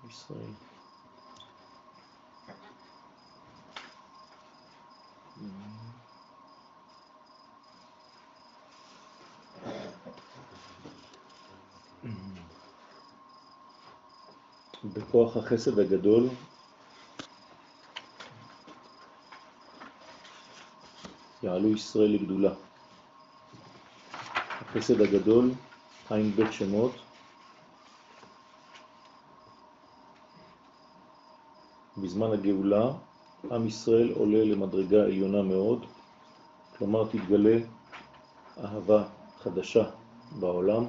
כל ישראל. בכוח החסד הגדול יעלו ישראל לגדולה. החסד הגדול, עין בית שמות, בזמן הגאולה עם ישראל עולה למדרגה עליונה מאוד, כלומר תתגלה אהבה חדשה בעולם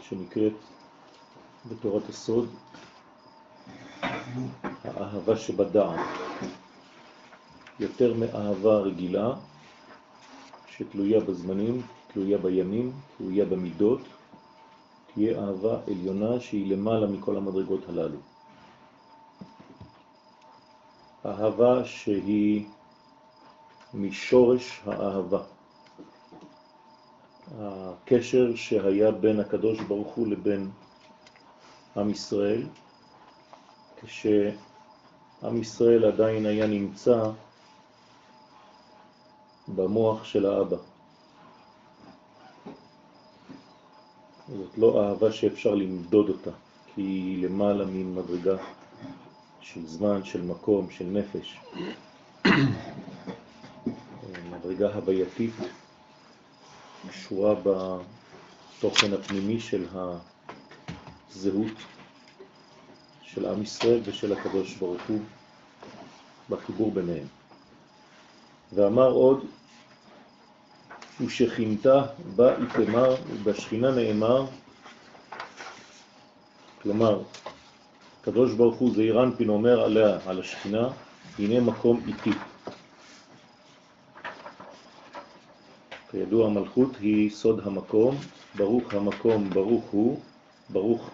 שנקראת בתורת הסוד האהבה שבדעת. יותר מאהבה רגילה שתלויה בזמנים, תלויה בימים, תלויה במידות, תהיה אהבה עליונה שהיא למעלה מכל המדרגות הללו. אהבה שהיא משורש האהבה. הקשר שהיה בין הקדוש ברוך הוא לבין עם ישראל, כשעם ישראל עדיין היה נמצא במוח של האבא. זאת לא אהבה שאפשר למדוד אותה, כי היא למעלה ממדרגה של זמן, של מקום, של נפש. מדרגה הווייתית קשורה בתוכן הפנימי של הזהות של עם ישראל ושל הקדוש ברוך הוא בחיבור ביניהם. ואמר עוד, ושכינתה בה יתמר ובשכינה נאמר, כלומר, הקדוש ברוך הוא זעיר אנפין אומר עליה, על השכינה, הנה מקום איתי. כידוע המלכות היא סוד המקום, ברוך המקום, ברוך הוא, ברוך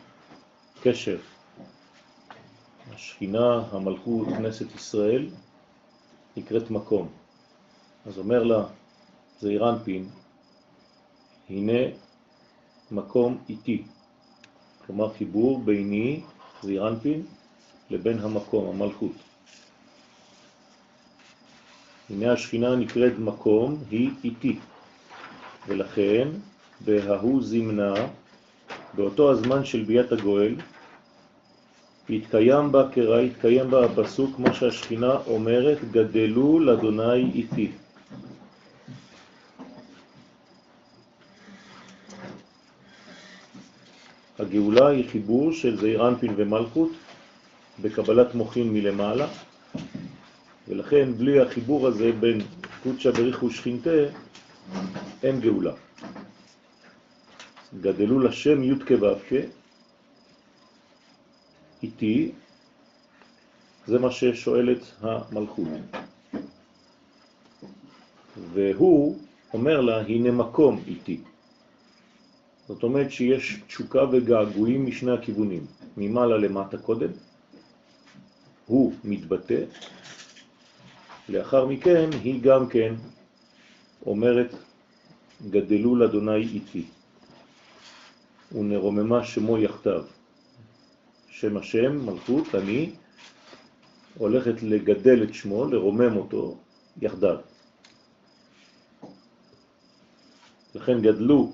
קשר. השכינה, המלכות, כנסת ישראל, נקראת מקום. אז אומר לה זעיר אנפין, הנה מקום איתי. כלומר חיבור ביני, זעיר אנפין, לבין המקום, המלכות. הנה השכינה נקראת מקום, היא איתי. ולכן בההוא זמנה, באותו הזמן של ביאת הגואל, התקיים בה קרא, התקיים בה הפסוק, כמו שהשכינה אומרת, גדלו לאדוני איתי. הגאולה היא חיבור של זעיר אנפין ומלכות בקבלת מוחין מלמעלה, ולכן בלי החיבור הזה בין קודשא בריך ושכינתה אין גאולה. גדלו לשם י' כו' איתי, זה מה ששואלת המלכות. והוא אומר לה, הנה מקום איתי. זאת אומרת שיש תשוקה וגעגועים משני הכיוונים, ממעלה למטה קודם, הוא מתבטא, לאחר מכן היא גם כן אומרת, גדלו לאדוני איתי, ונרוממה שמו יחתיו. שם השם, מלכות, אני, הולכת לגדל את שמו, לרומם אותו יחדיו. לכן גדלו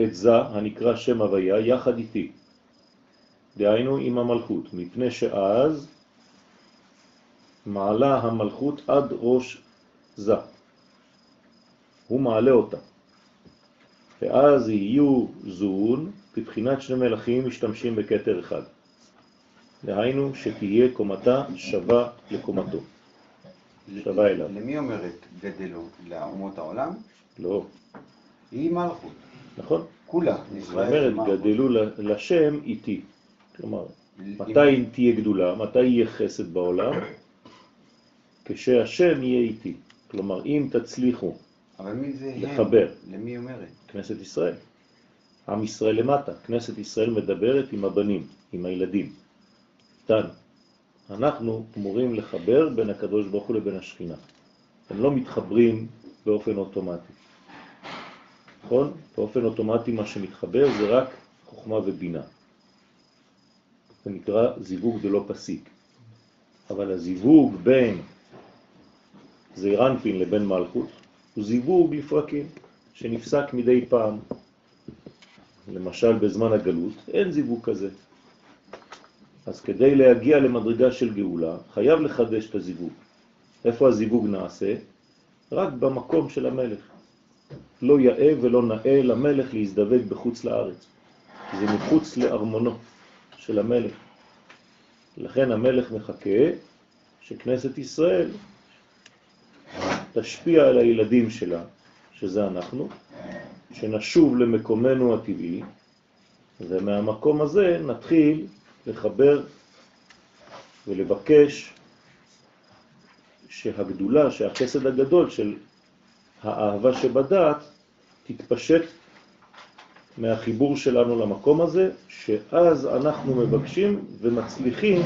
את זה הנקרא שם הוויה יחד איתי, דהיינו עם המלכות, מפני שאז מעלה המלכות עד ראש זה. הוא מעלה אותה. ואז יהיו זון, בבחינת שני מלכים משתמשים בקטר אחד. דהיינו שתהיה קומתה שווה לקומתו. שווה אליו. למי אומרת גדלו? לאומות העולם? לא. היא מלכות. נכון. כולה. זאת אומרת, גדלו לשם איתי. כלומר, מתי תהיה גדולה? מתי יהיה חסד בעולם? כשהשם יהיה איתי. כלומר, אם תצליחו? לחבר, למי אומרת? כנסת ישראל, עם ישראל למטה, כנסת ישראל מדברת עם הבנים, עם הילדים, איתנו. אנחנו אמורים לחבר בין הקדוש ברוך הוא לבין השכינה. הם לא מתחברים באופן אוטומטי. נכון? באופן אוטומטי מה שמתחבר זה רק חוכמה ובינה. זה נקרא זיווג דלא פסיק. אבל הזיווג בין זעירנפין לבין מלכות הוא זיווג לפרקים שנפסק מדי פעם. למשל בזמן הגלות אין זיווג כזה. אז כדי להגיע למדרגה של גאולה חייב לחדש את הזיווג. איפה הזיווג נעשה? רק במקום של המלך. לא יאה ולא נאה למלך להזדווג בחוץ לארץ. זה מחוץ לארמונו של המלך. לכן המלך מחכה שכנסת ישראל תשפיע על הילדים שלה, שזה אנחנו, שנשוב למקומנו הטבעי, ומהמקום הזה נתחיל לחבר ולבקש שהגדולה, שהחסד הגדול של האהבה שבדעת תתפשט מהחיבור שלנו למקום הזה, שאז אנחנו מבקשים ומצליחים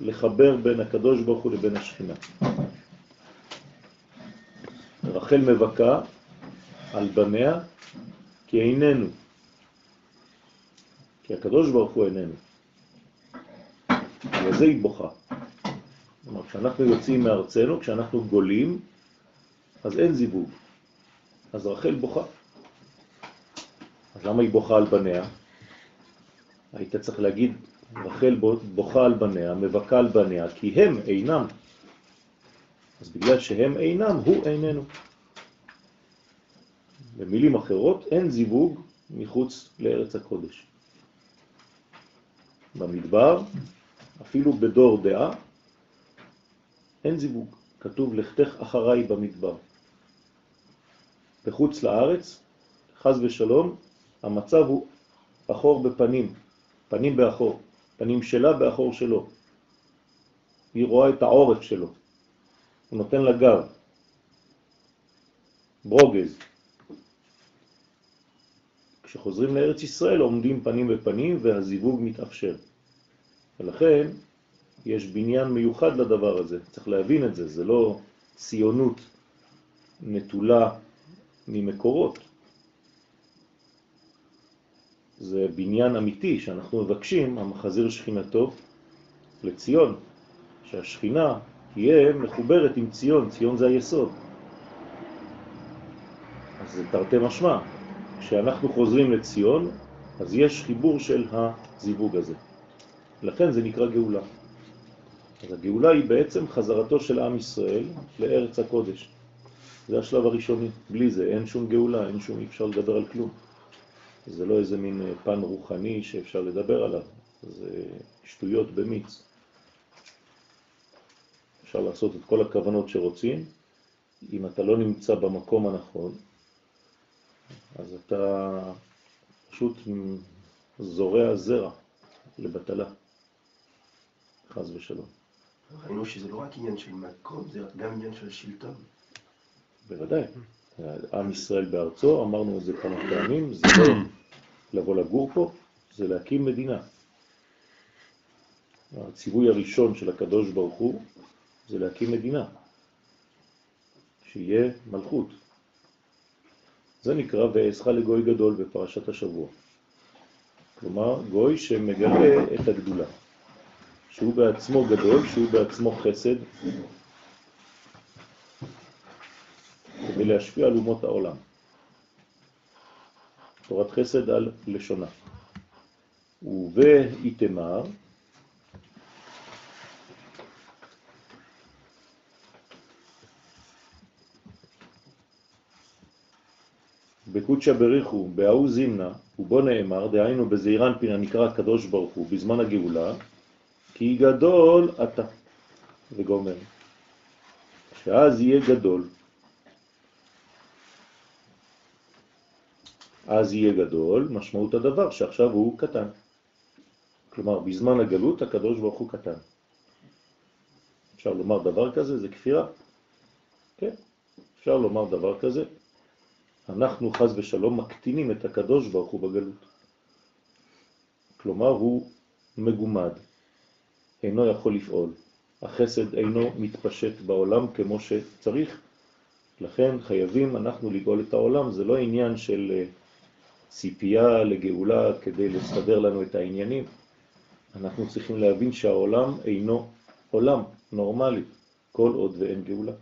לחבר בין הקדוש ברוך הוא לבין השכינה. רחל מבכה על בניה כי איננו, כי הקדוש ברוך הוא איננו. וזה היא בוכה. כלומר, כשאנחנו יוצאים מארצנו, כשאנחנו גולים, אז אין זיווג. אז רחל בוכה. אז למה היא בוכה על בניה? היית צריך להגיד, רחל בוכה על בניה, מבכה על בניה, כי הם אינם. אז בגלל שהם אינם, הוא איננו. במילים אחרות, אין זיווג מחוץ לארץ הקודש. במדבר, אפילו בדור דעה, אין זיווג. כתוב לכתך אחריי במדבר. בחוץ לארץ, חז ושלום, המצב הוא אחור בפנים, פנים באחור, פנים שלה באחור שלו. היא רואה את העורף שלו, הוא נותן לה גב, ברוגז. כשחוזרים לארץ ישראל עומדים פנים בפנים והזיווג מתאפשר. ולכן יש בניין מיוחד לדבר הזה, צריך להבין את זה, זה לא ציונות נטולה ממקורות. זה בניין אמיתי שאנחנו מבקשים, המחזיר שכינתו לציון, שהשכינה תהיה מחוברת עם ציון, ציון זה היסוד. אז זה תרתי משמע, כשאנחנו חוזרים לציון, אז יש חיבור של הזיווג הזה. לכן זה נקרא גאולה. אז הגאולה היא בעצם חזרתו של עם ישראל לארץ הקודש. זה השלב הראשוני. בלי זה אין שום גאולה, אין שום, אי אפשר לדבר על כלום. זה לא איזה מין פן רוחני שאפשר לדבר עליו, זה שטויות במיץ. אפשר לעשות את כל הכוונות שרוצים, אם אתה לא נמצא במקום הנכון, אז אתה פשוט זורע זרע לבטלה, חז ושלום. ראינו שזה לא רק עניין של מקום, זה גם עניין של שלטון. בוודאי. עם ישראל בארצו, אמרנו את זה כמה פעמים, זה לא לבוא לגור פה, זה להקים מדינה. הציווי הראשון של הקדוש ברוך הוא זה להקים מדינה, שיהיה מלכות. זה נקרא ואעשך לגוי גדול בפרשת השבוע. כלומר, גוי שמגלה את הגדולה, שהוא בעצמו גדול, שהוא בעצמו חסד, כדי להשפיע על אומות העולם. תורת חסד על לשונה. ובאיתמר, בקודשא בריחו, בהאו זימנה, ובו נאמר, דהיינו בזעירן פין הנקרא הקדוש ברוך הוא, בזמן הגאולה, כי גדול אתה, וגומר. שאז יהיה גדול. אז יהיה גדול, משמעות הדבר שעכשיו הוא קטן. כלומר, בזמן הגלות הקדוש ברוך הוא קטן. אפשר לומר דבר כזה, זה כפירה. כן, אפשר לומר דבר כזה. אנחנו חז ושלום מקטינים את הקדוש ברוך הוא בגלות. כלומר, הוא מגומד, אינו יכול לפעול. החסד אינו מתפשט בעולם כמו שצריך, לכן חייבים אנחנו לגאול את העולם, זה לא עניין של אה, ציפייה לגאולה כדי לסדר לנו את העניינים. אנחנו צריכים להבין שהעולם אינו עולם נורמלי, כל עוד ואין גאולה.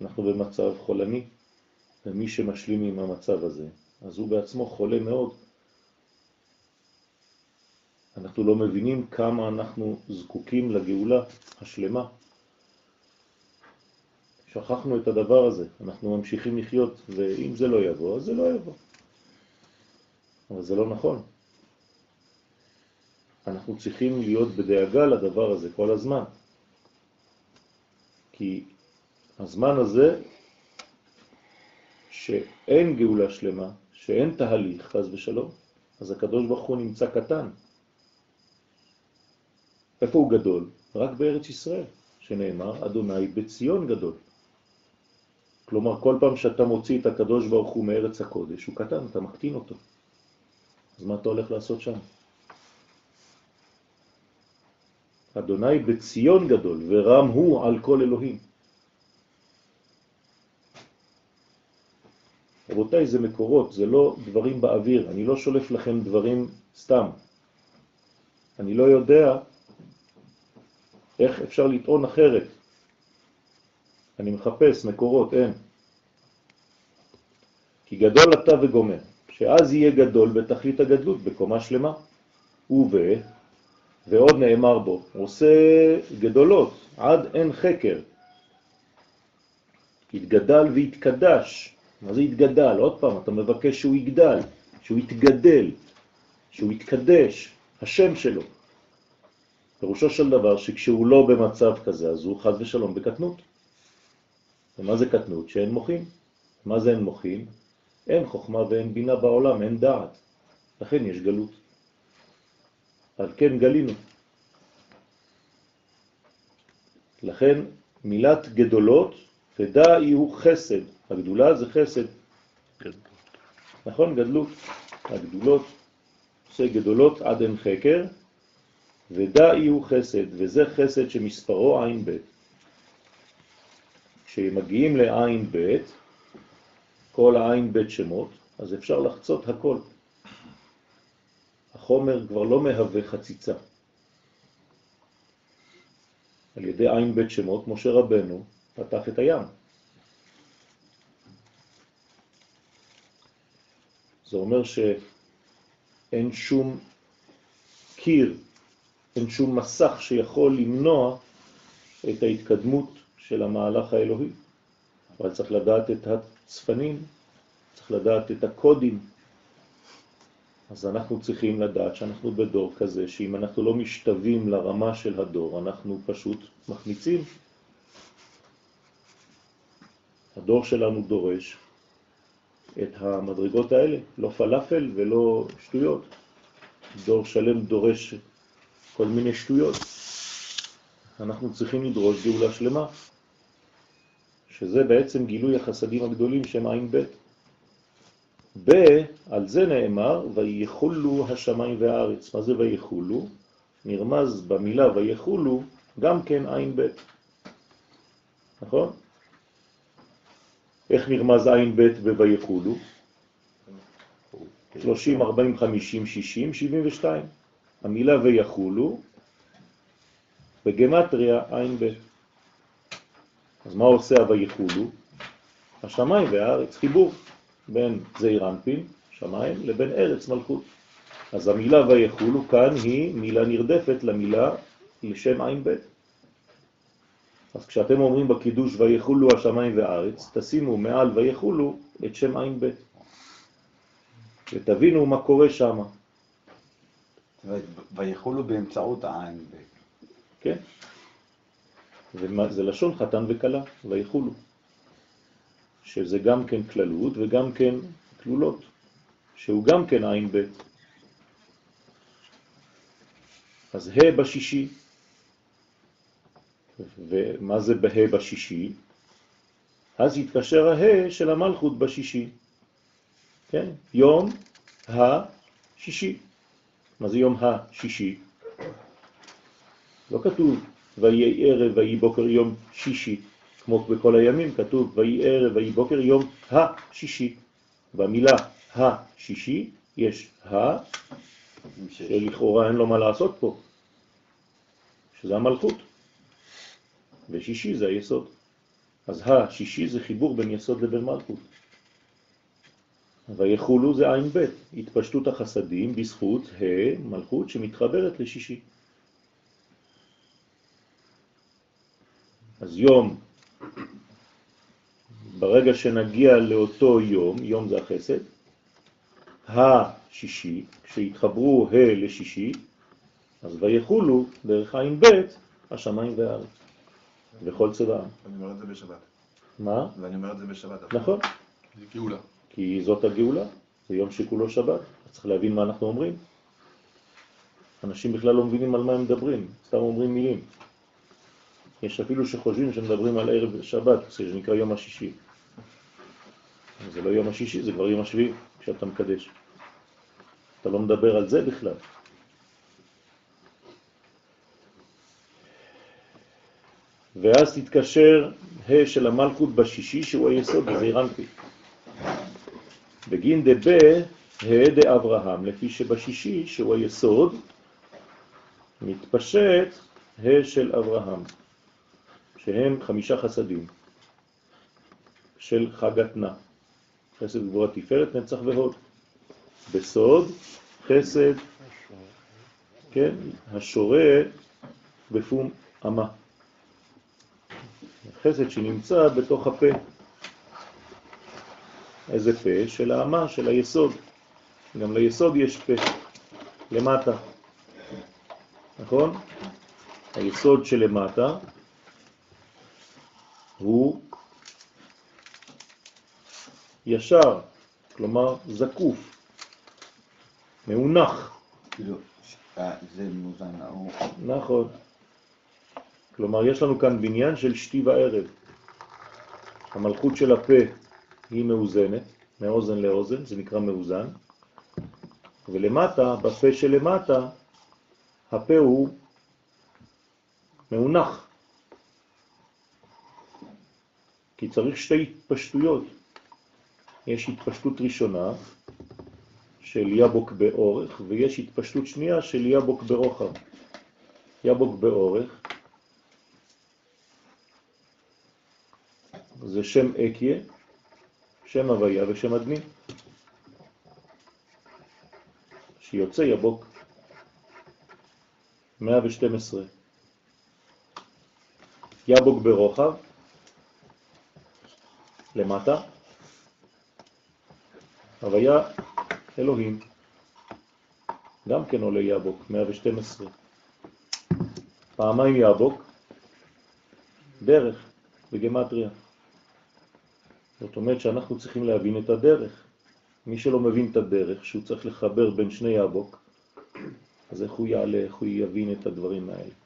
אנחנו במצב חולני, ומי שמשלים עם המצב הזה, אז הוא בעצמו חולה מאוד. אנחנו לא מבינים כמה אנחנו זקוקים לגאולה השלמה. שכחנו את הדבר הזה, אנחנו ממשיכים לחיות, ואם זה לא יבוא, אז זה לא יבוא. אבל זה לא נכון. אנחנו צריכים להיות בדאגה לדבר הזה כל הזמן. כי הזמן הזה, שאין גאולה שלמה, שאין תהליך, חז ושלום, אז הקדוש ברוך הוא נמצא קטן. איפה הוא גדול? רק בארץ ישראל, שנאמר, אדוני בציון גדול. כלומר, כל פעם שאתה מוציא את הקדוש ברוך הוא מארץ הקודש, הוא קטן, אתה מקטין אותו. אז מה אתה הולך לעשות שם? אדוני בציון גדול, ורם הוא על כל אלוהים. רבותיי, זה מקורות, זה לא דברים באוויר, אני לא שולף לכם דברים סתם. אני לא יודע איך אפשר לטעון אחרת. אני מחפש מקורות, אין. כי גדול אתה וגומר, שאז יהיה גדול בתכלית הגדלות, בקומה שלמה. וב, ועוד נאמר בו, עושה גדולות עד אין חקר. התגדל והתקדש. מה זה התגדל? עוד פעם, אתה מבקש שהוא יגדל, שהוא יתגדל, שהוא יתקדש, השם שלו. פירושו של דבר שכשהוא לא במצב כזה, אז הוא חד ושלום בקטנות. ומה זה קטנות? שאין מוחים. מה זה אין מוחים? אין חוכמה ואין בינה בעולם, אין דעת. לכן יש גלות. על כן גלינו. לכן מילת גדולות, ודאי הוא חסד. הגדולה זה חסד. נכון? גדלות. הגדולות, עושה גדולות עד אין חקר, ודאי הוא חסד, וזה חסד שמספרו עין ב'. כשמגיעים לעין ב', כל העין ב' שמות, אז אפשר לחצות הכל. החומר כבר לא מהווה חציצה. על ידי עין ב' שמות, משה רבנו פתח את הים. זה אומר שאין שום קיר, אין שום מסך שיכול למנוע את ההתקדמות של המהלך האלוהי. אבל צריך לדעת את הצפנים, צריך לדעת את הקודים. אז אנחנו צריכים לדעת שאנחנו בדור כזה, שאם אנחנו לא משתווים לרמה של הדור, אנחנו פשוט מחמיצים. הדור שלנו דורש את המדרגות האלה, לא פלאפל ולא שטויות. דור שלם דורש כל מיני שטויות. אנחנו צריכים לדרוש גאולה שלמה, שזה בעצם גילוי החסדים הגדולים שהם עין ב'. ב, על זה נאמר, ויחולו השמיים והארץ. מה זה ויחולו? נרמז במילה ויחולו גם כן עין ב'. נכון? איך נרמז עין ב' ב"ויחולו"? 30, 40, 50, 60, 72. המילה ויחולו בגמטריה עין ב'. אז מה עושה הויחולו? השמיים והארץ, חיבור בין זעיר אנפין, שמיים, לבין ארץ מלכות. אז המילה ויחולו כאן היא מילה נרדפת למילה לשם עין ב'. אז כשאתם אומרים בקידוש ויחולו השמיים והארץ, תשימו מעל ויחולו את שם עין ב'. ותבינו מה קורה שם. ויחולו באמצעות העין ב'. כן? וזה לשון חתן וקלה, ויחולו. שזה גם כן כללות וגם כן כלולות, שהוא גם כן עין ב'. אז ה' בשישי, ומה זה בה' בשישי? אז יתקשר ה' של המלכות בשישי, כן? יום השישי. מה זה יום השישי? לא כתוב ויהי ערב ויהי בוקר יום שישי, כמו בכל הימים, כתוב ויהי ערב ויהי בוקר יום השישי. במילה השישי יש ה. שלכאורה אין לו מה לעשות פה, שזה המלכות, ושישי זה היסוד. אז השישי זה חיבור בין יסוד לבין מלכות. ויחולו זה עין ב', התפשטות החסדים בזכות ה' מלכות שמתחברת לשישי. אז יום, ברגע שנגיע לאותו יום, יום זה החסד, השישי, כשיתחברו ה' לשישי, אז ויחולו דרך עין ב' השמיים והארץ, וכל צבעם. אני אומר את זה בשבת. מה? ואני אומר את זה בשבת. נכון, זה גאולה. כי זאת הגאולה, זה יום שכולו שבת, אז צריך להבין מה אנחנו אומרים. אנשים בכלל לא מבינים על מה הם מדברים, סתם אומרים מילים. יש אפילו שחושבים שמדברים על ערב שבת, זה נקרא יום השישי. זה לא יום השישי, זה כבר יום השביעי, כשאתה מקדש. אתה לא מדבר על זה בכלל. ואז תתקשר ה' של המלכות בשישי, שהוא היסוד, וזה אירנפי. בגין דבה ה' דאברהם, לפי שבשישי, שהוא היסוד, מתפשט ה' של אברהם, שהם חמישה חסדים של חג התנה, חסד גבורה תפארת, נצח והוד. בסוד, חסד, כן, השורה בפום אמה. חסד שנמצא בתוך הפה. איזה פה? של האמה, של היסוד. גם ליסוד יש פה, למטה. נכון? היסוד שלמטה הוא ישר, כלומר זקוף, מאונח. אה, זה מאוזן, הוא... נכון. כלומר, יש לנו כאן בניין של שתי וערב. המלכות של הפה היא מאוזנת, מאוזן לאוזן, זה נקרא מאוזן, ולמטה, בפה שלמטה, הפה הוא מאונח. כי צריך שתי התפשטויות. יש התפשטות ראשונה של יבוק באורך, ויש התפשטות שנייה של יבוק ברוחב. יבוק באורך זה שם אקיה, שם הוויה ושם אדמי, שיוצא יבוק 112. יבוק ברוחב, למטה, הוויה אלוהים, גם כן עולה יבוק, 112. פעמיים יבוק, דרך, בגמטריה. זאת אומרת שאנחנו צריכים להבין את הדרך. מי שלא מבין את הדרך, שהוא צריך לחבר בין שני יבוק, אז איך הוא יעלה, איך הוא יבין את הדברים האלה.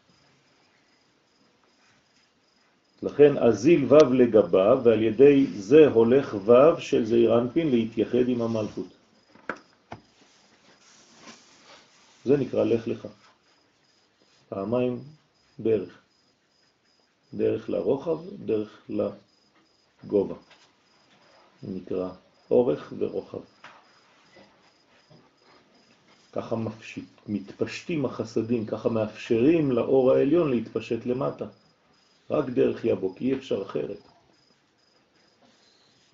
לכן אזיל ו' לגביו, ועל ידי זה הולך ו' של זעיר אנפין להתייחד עם המלכות. זה נקרא לך לך. פעמיים דרך. דרך לרוחב, דרך לגובה. נקרא אורך ורוחב. ככה מפשיט, מתפשטים החסדים, ככה מאפשרים לאור העליון להתפשט למטה. רק דרך יבוק, אי אפשר אחרת.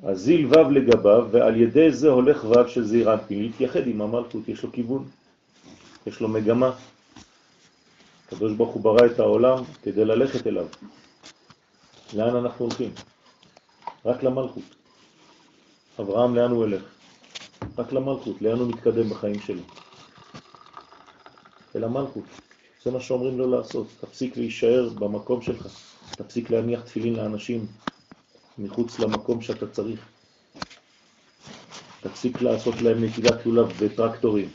אז זיל ו' לגביו, ועל ידי זה הולך ו' של זעיר אנפין, להתייחד עם המלכות, יש לו כיוון, יש לו מגמה. הקדוש ברוך הוא ברא את העולם כדי ללכת אליו. לאן אנחנו הולכים? רק למלכות. אברהם לאן הוא הולך? רק למלכות, לאן הוא מתקדם בחיים שלו? אל המלכות. זה מה שאומרים לו לעשות, תפסיק להישאר במקום שלך, תפסיק להניח תפילין לאנשים מחוץ למקום שאתה צריך. תפסיק לעשות להם נטילת לולב בטרקטורים.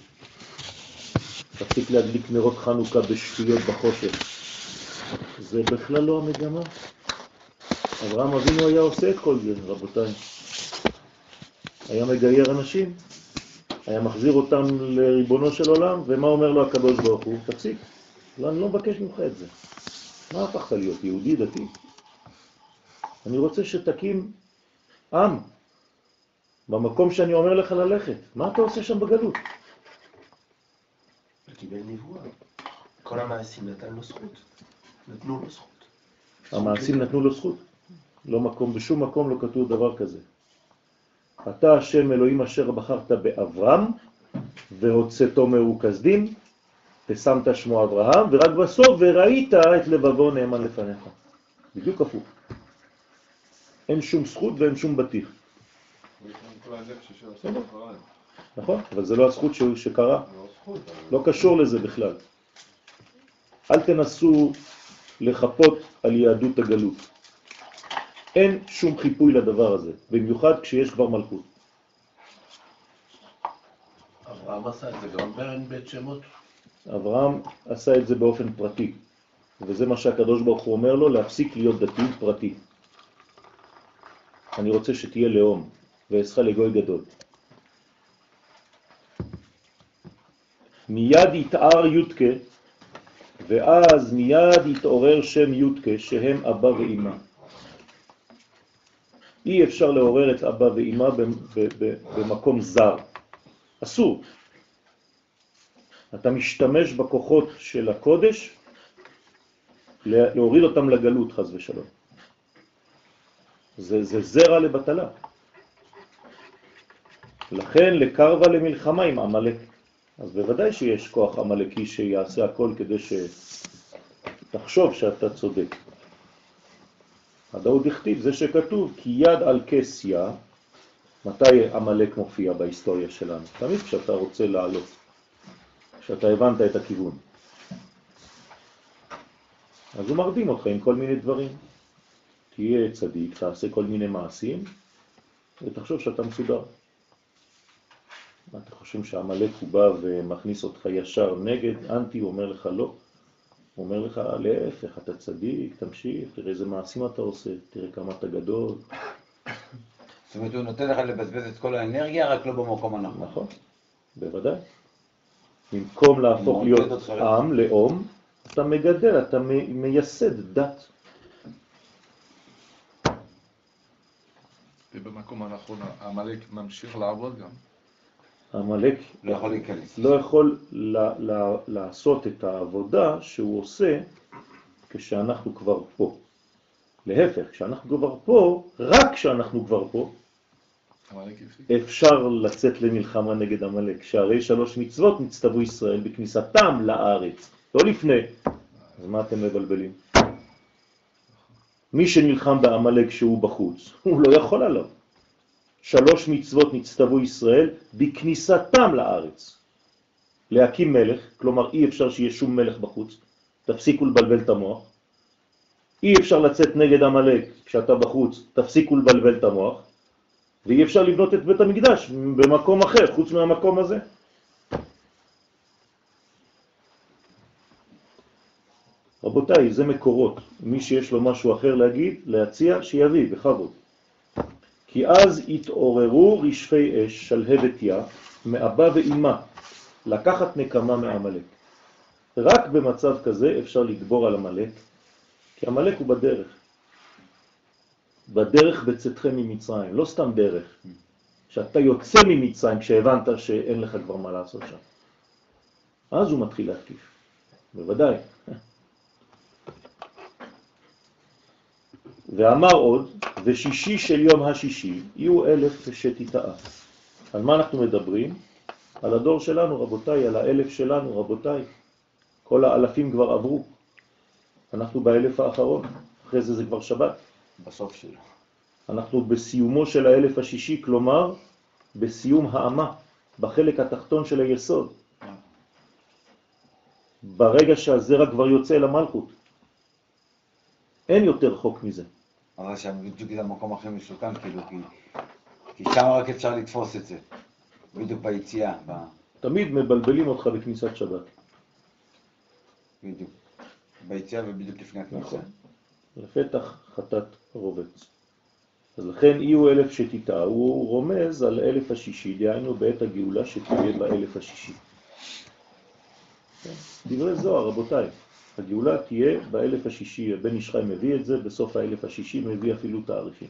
תפסיק להדליק נרות חנוכה בשטויות בחושך. זה בכלל לא המגמה. אברהם אבינו היה עושה את כל זה, רבותיי. היה מגייר אנשים, היה מחזיר אותם לריבונו של עולם, ומה אומר לו הקדוש ברוך הוא? תפסיק, לא, אני לא מבקש ממך את זה. מה הפכת להיות, יהודי דתי? אני רוצה שתקים עם במקום שאני אומר לך ללכת. מה אתה עושה שם בגלות? הוא קיבל נבואה. כל המעשים נתן לו זכות. נתנו לו זכות. המעשים נתנו לו זכות. לא מקום, בשום מקום לא כתוב דבר כזה. אתה השם אלוהים אשר בחרת באברהם והוצאתו מרוכזדים ושמת שמו אברהם, ורק בסוף וראית את לבבו נאמן לפניך. בדיוק הפוך. אין שום זכות ואין שום בטיח. נכון? אבל זה לא הזכות שקרה. לא קשור לזה בכלל. אל תנסו לחפות על יהדות הגלות. אין שום חיפוי לדבר הזה, במיוחד כשיש כבר מלכות. אברהם עשה את זה גם בין בית שמות. אברהם עשה את זה באופן פרטי, וזה מה שהקדוש ברוך הוא אומר לו, להפסיק להיות דתי פרטי. אני רוצה שתהיה לאום, ואעשך לגוי גדול. מיד יתאר יודקה, ואז מיד יתעורר שם יודקה, שהם אבא ואימא. אי אפשר לעורר את אבא ואימא במקום זר. אסור. אתה משתמש בכוחות של הקודש לה- להוריד אותם לגלות, חז ושלום. זה, זה זרע לבטלה. לכן לקרבה למלחמה עם עמלק. אז בוודאי שיש כוח עמלקי שיעשה הכל כדי שתחשוב שאתה צודק. הדאוד הכתיב, זה שכתוב, כי יד על כסיה, מתי עמלק מופיע בהיסטוריה שלנו? תמיד כשאתה רוצה לעלות. שאתה הבנת את הכיוון. אז הוא מרדים אותך עם כל מיני דברים. תהיה צדיק, תעשה כל מיני מעשים, ותחשוב שאתה מסודר. אתה חושב שהמלאק הוא בא ומכניס אותך ישר נגד, אנטי, הוא אומר לך לא. הוא אומר לך, להפך, אתה צדיק, תמשיך, תראה איזה מעשים אתה עושה, תראה כמה אתה גדול. זאת אומרת, הוא נותן לך לבזבז את כל האנרגיה, רק לא במקום הנכון. נכון, בוודאי. במקום להפוך להיות עם, לאום, אתה מגדל, אתה מ- מייסד דת. ובמקום הנכון, עמלק ממשיך לעבוד גם. המלאק לא יכול להיכנס. לא יכול ל- ל- לעשות את העבודה שהוא עושה כשאנחנו כבר פה. להפך, כשאנחנו כבר פה, רק כשאנחנו כבר פה, עמלק. אפשר לצאת למלחמה נגד המלאק, שהרי שלוש מצוות נצטוו ישראל בכניסתם לארץ, לא לפני. אז מה אתם מבלבלים? מי שנלחם בעמלק שהוא בחוץ, הוא לא יכול עליו. שלוש מצוות נצטוו ישראל בכניסתם לארץ. להקים מלך, כלומר אי אפשר שיהיה שום מלך בחוץ, תפסיקו לבלבל את המוח. אי אפשר לצאת נגד עמלק כשאתה בחוץ, תפסיקו לבלבל את המוח. ואי אפשר לבנות את בית המקדש במקום אחר, חוץ מהמקום הזה. רבותיי, זה מקורות. מי שיש לו משהו אחר להגיד, להציע, שיביא, בכבוד. כי אז התעוררו רשפי אש, שלהבת יה, מאבא ואימא, לקחת נקמה מעמלק. רק במצב כזה אפשר לגבור על עמלק, כי עמלק הוא בדרך. בדרך בצאתכם ממצרים, לא סתם דרך. כשאתה יוצא ממצרים, כשהבנת שאין לך כבר מה לעשות שם. אז הוא מתחיל להתקיף, בוודאי. ואמר עוד, ושישי של יום השישי יהיו אלף שתיטעה. על מה אנחנו מדברים? על הדור שלנו, רבותיי, על האלף שלנו, רבותיי. כל האלפים כבר עברו. אנחנו באלף האחרון, אחרי זה זה כבר שבת. בסוף שלו. אנחנו בסיומו של האלף השישי, כלומר, בסיום האמה, בחלק התחתון של היסוד. ברגע שהזרע כבר יוצא אל המלכות. אין יותר חוק מזה. אבל שם בדיוק זה המקום הכי מסוכן, כאילו, כי, כי שם רק אפשר לתפוס את זה. בדיוק ביציאה, ב... תמיד מבלבלים אותך בכניסת שבת. בדיוק. ביציאה ובדיוק לפני הכניסה. נכון. לפתח חטאת רובץ. אז לכן יהיו אלף שתיטע, הוא רומז על אלף השישי, דהיינו בעת הגאולה שתהיה באלף השישי. דברי זוהר, רבותיי. הגאולה תהיה באלף השישי, בן איש חי מביא את זה, בסוף האלף השישי מביא אפילו תאריכים.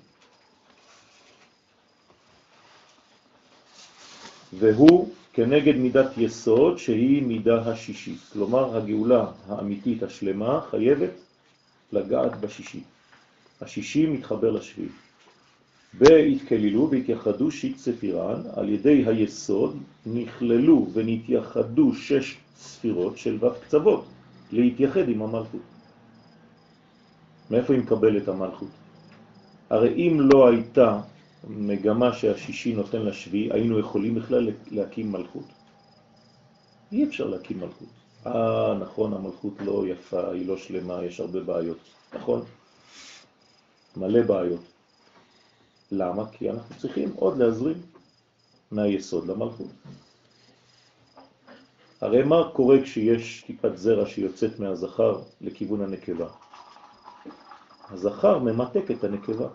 והוא כנגד מידת יסוד שהיא מידה השישית. כלומר, הגאולה האמיתית השלמה חייבת לגעת בשישי. השישי מתחבר לשביעי. והתקללו והתייחדו שיט ספירן, על ידי היסוד נכללו ונתייחדו שש ספירות של ו' קצוות, להתייחד עם המלכות. מאיפה היא מקבלת המלכות? הרי אם לא הייתה מגמה שהשישי נותן לשביעי, היינו יכולים בכלל להקים מלכות. אי אפשר להקים מלכות. אה, נכון, המלכות לא יפה, היא לא שלמה, יש הרבה בעיות. נכון, מלא בעיות. למה? כי אנחנו צריכים עוד להזרים מהיסוד למלכות. הרי מה קורה כשיש טיפת זרע שיוצאת מהזכר לכיוון הנקבה? הזכר ממתק את הנקבה.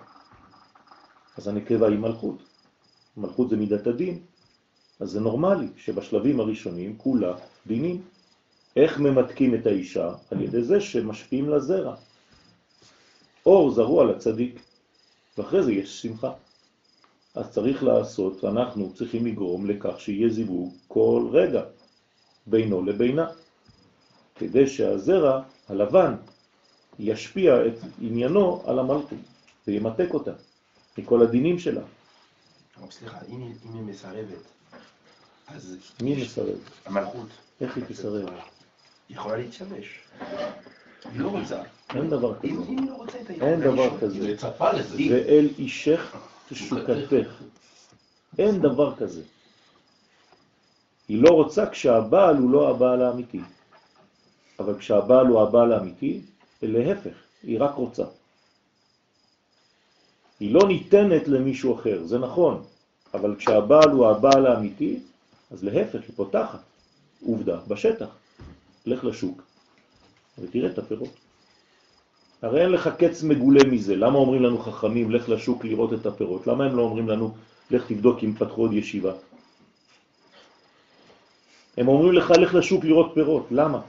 אז הנקבה היא מלכות. מלכות זה מידת הדין. אז זה נורמלי שבשלבים הראשונים כולה דינים. איך ממתקים את האישה? על ידי זה שמשפיעים לזרע. אור זרוע לצדיק, ואחרי זה יש שמחה. אז צריך לעשות, אנחנו צריכים לגרום לכך שיהיה זיווג כל רגע בינו לבינה, כדי שהזרע הלבן ישפיע את עניינו על המלכות וימתק אותה מכל הדינים שלה. סליחה, אם היא מסרבת, אז מי יש- מסרב? המלכות איך היא תסרב? היא יכולה להתשמש. היא לא רוצה. אין דבר כזה. אם היא לא רוצה את אין דבר היא כזה. מצפה לזה. ואל אישך תשוקתך. אין דבר כזה. היא לא רוצה כשהבעל הוא לא הבעל האמיתי. אבל כשהבעל הוא הבעל האמיתי, להפך, היא רק רוצה. היא לא ניתנת למישהו אחר, זה נכון, אבל כשהבעל הוא הבעל האמיתי, אז להפך, היא פותחת. עובדה, בשטח. לך לשוק ותראה את הפירות. הרי אין לך קץ מגולה מזה. למה אומרים לנו חכמים, לך לשוק לראות את הפירות? למה הם לא אומרים לנו, לך תבדוק אם פתחו עוד ישיבה? הם אומרים לך, לך לשוק לראות פירות. למה?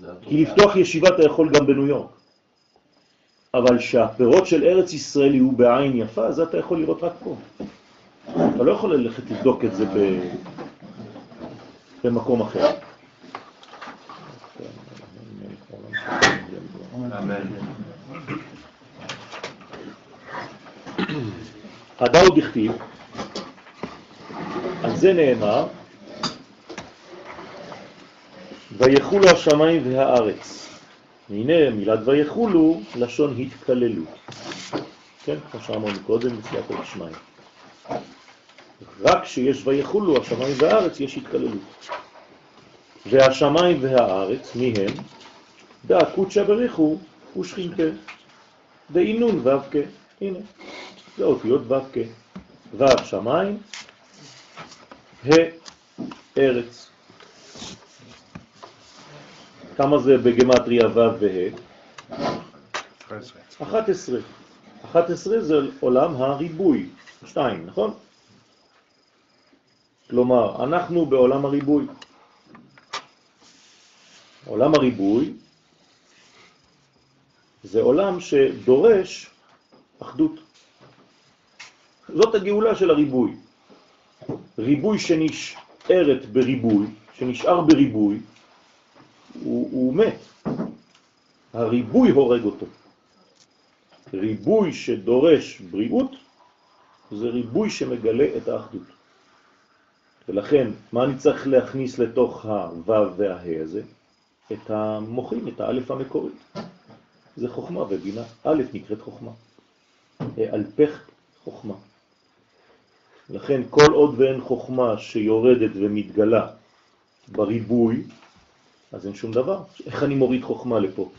זה. כי לפתוח ישיבה אתה יכול גם בניו יורק. אבל שהפירות של ארץ ישראל יהיו בעין יפה, אז אתה יכול לראות רק פה. אתה לא יכול ללכת לבדוק את זה. במקום אחר. אמן. הדאו דכתיב, על זה נאמר, ויחולו השמיים והארץ. הנה מילת ויחולו, לשון התקללות. כן, כמו שאמרנו קודם, בסייעתא דשמיא. רק כשיש ויחולו השמיים והארץ יש התקללות. והשמיים והארץ, מי הם? דא קודשא בריחו ושכינתה. דאינון ו"ק. הנה, זה אותיות ו"ק. ו' שמיים, ה' ארץ. כמה זה בגמטריה ו' וה'? 11. 11 זה עולם הריבוי, 2, נכון? כלומר, אנחנו בעולם הריבוי. עולם הריבוי זה עולם שדורש אחדות. זאת הגאולה של הריבוי. ריבוי שנשארת בריבוי, שנשאר בריבוי, הוא, הוא מת. הריבוי הורג אותו. ריבוי שדורש בריאות זה ריבוי שמגלה את האחדות. ולכן, מה אני צריך להכניס לתוך הו' והה הזה? את המוחים, את האלף המקורית. זה חוכמה ובינה. א' נקראת חוכמה. אלפך חוכמה. לכן כל עוד ואין חוכמה שיורדת ומתגלה בריבוי, אז אין שום דבר. איך אני מוריד חוכמה לפה?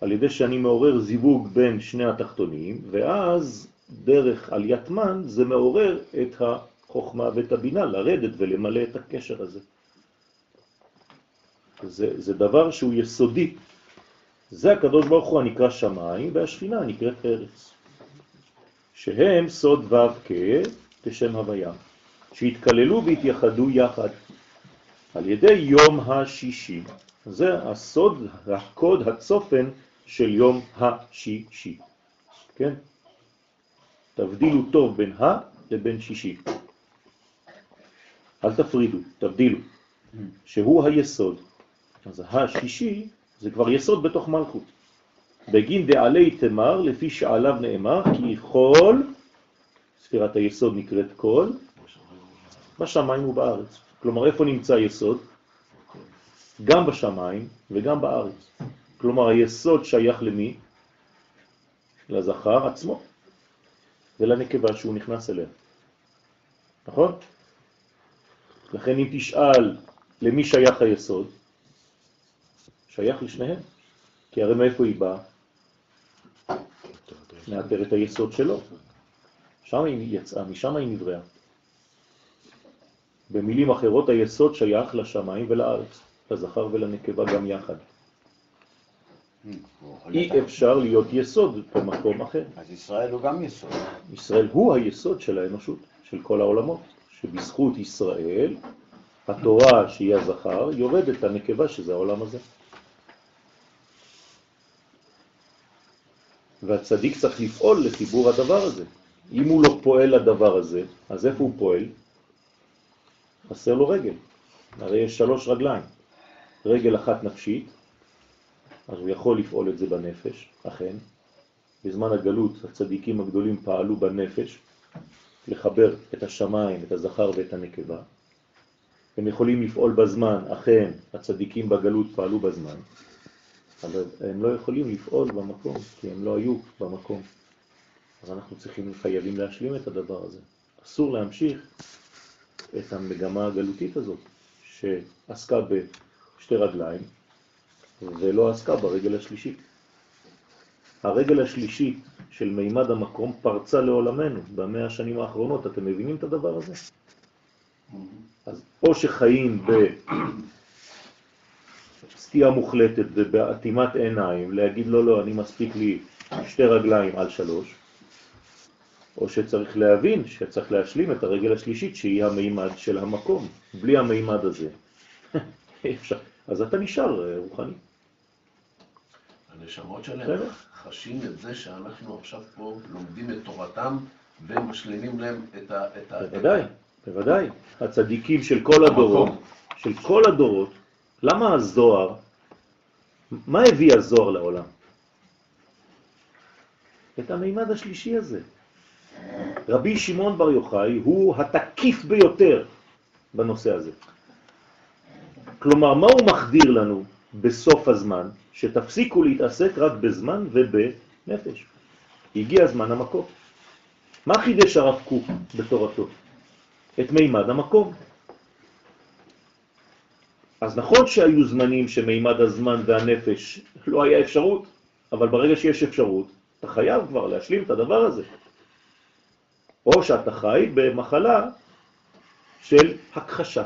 על ידי שאני מעורר זיווג בין שני התחתונים, ואז דרך עליית מן זה מעורר את החוכמה ואת הבינה לרדת ולמלא את הקשר הזה. זה, זה דבר שהוא יסודי. זה הקדוש ברוך הוא הנקרא שמיים, והשכינה נקראת ארץ. שהם סוד ו' כ' כשם הוויה, שהתקללו והתייחדו יחד על ידי יום השישי. זה הסוד, הקוד, הצופן של יום השישי. כן? תבדילו טוב בין ה לבין שישי. אל תפרידו, תבדילו, שהוא היסוד. אז השישי זה כבר יסוד בתוך מלכות. בגין דעלי תמר, לפי שעליו נאמר, כי כל, ספירת היסוד נקראת כל, בשמיים ובארץ. כלומר, איפה נמצא היסוד? גם בשמיים וגם בארץ. כלומר, היסוד שייך למי? לזכר עצמו ולנקבה שהוא נכנס אליה. נכון? לכן אם תשאל למי שייך היסוד, שייך לשניהם. כי הרי מאיפה היא באה? מאתר את היסוד שלו. שם היא יצאה, משם היא נבראה. במילים אחרות, היסוד שייך לשמיים ולארץ, לזכר ולנקבה גם יחד. אי אפשר להיות יסוד במקום אחר. אז ישראל הוא גם יסוד. ישראל הוא היסוד של האנושות, של כל העולמות, שבזכות ישראל, התורה שהיא הזכר, יורדת לנקבה שזה העולם הזה. והצדיק צריך לפעול לחיבור הדבר הזה. אם הוא לא פועל לדבר הזה, אז איפה הוא פועל? חסר לו רגל. הרי יש שלוש רגליים. רגל אחת נפשית, אז הוא יכול לפעול את זה בנפש, אכן. בזמן הגלות הצדיקים הגדולים פעלו בנפש, לחבר את השמיים, את הזכר ואת הנקבה. הם יכולים לפעול בזמן, אכן, הצדיקים בגלות פעלו בזמן, אבל הם לא יכולים לפעול במקום, כי הם לא היו במקום. אז אנחנו צריכים, חייבים להשלים את הדבר הזה. אסור להמשיך את המגמה הגלותית הזאת, שעסקה בשתי רגליים, ולא עסקה ברגל השלישית. הרגל השלישית של מימד המקום פרצה לעולמנו במאה השנים האחרונות, אתם מבינים את הדבר הזה? אז או שחיים בסטייה מוחלטת ובאטימת עיניים, להגיד לא, לא, אני מספיק לי שתי רגליים על שלוש, או שצריך להבין שצריך להשלים את הרגל השלישית שהיא המימד של המקום. בלי המימד הזה, אפשר. אז אתה נשאר אה, רוחני. הנשמות שלהם חשים את זה שאנחנו עכשיו פה לומדים את תורתם ומשלימים להם. את ה בוודאי, בוודאי. הצדיקים של כל הדורות, של כל הדורות, למה הזוהר, מה הביא הזוהר לעולם? את המימד השלישי הזה. רבי שמעון בר יוחאי הוא התקיף ביותר בנושא הזה. כלומר, מה הוא מחדיר לנו בסוף הזמן? שתפסיקו להתעסק רק בזמן ובנפש. הגיע הזמן המקום. מה חידש הרב קוק בתורתו? את מימד המקום. אז נכון שהיו זמנים שמימד הזמן והנפש לא היה אפשרות, אבל ברגע שיש אפשרות, אתה חייב כבר להשלים את הדבר הזה. או שאתה חי במחלה של הכחשה.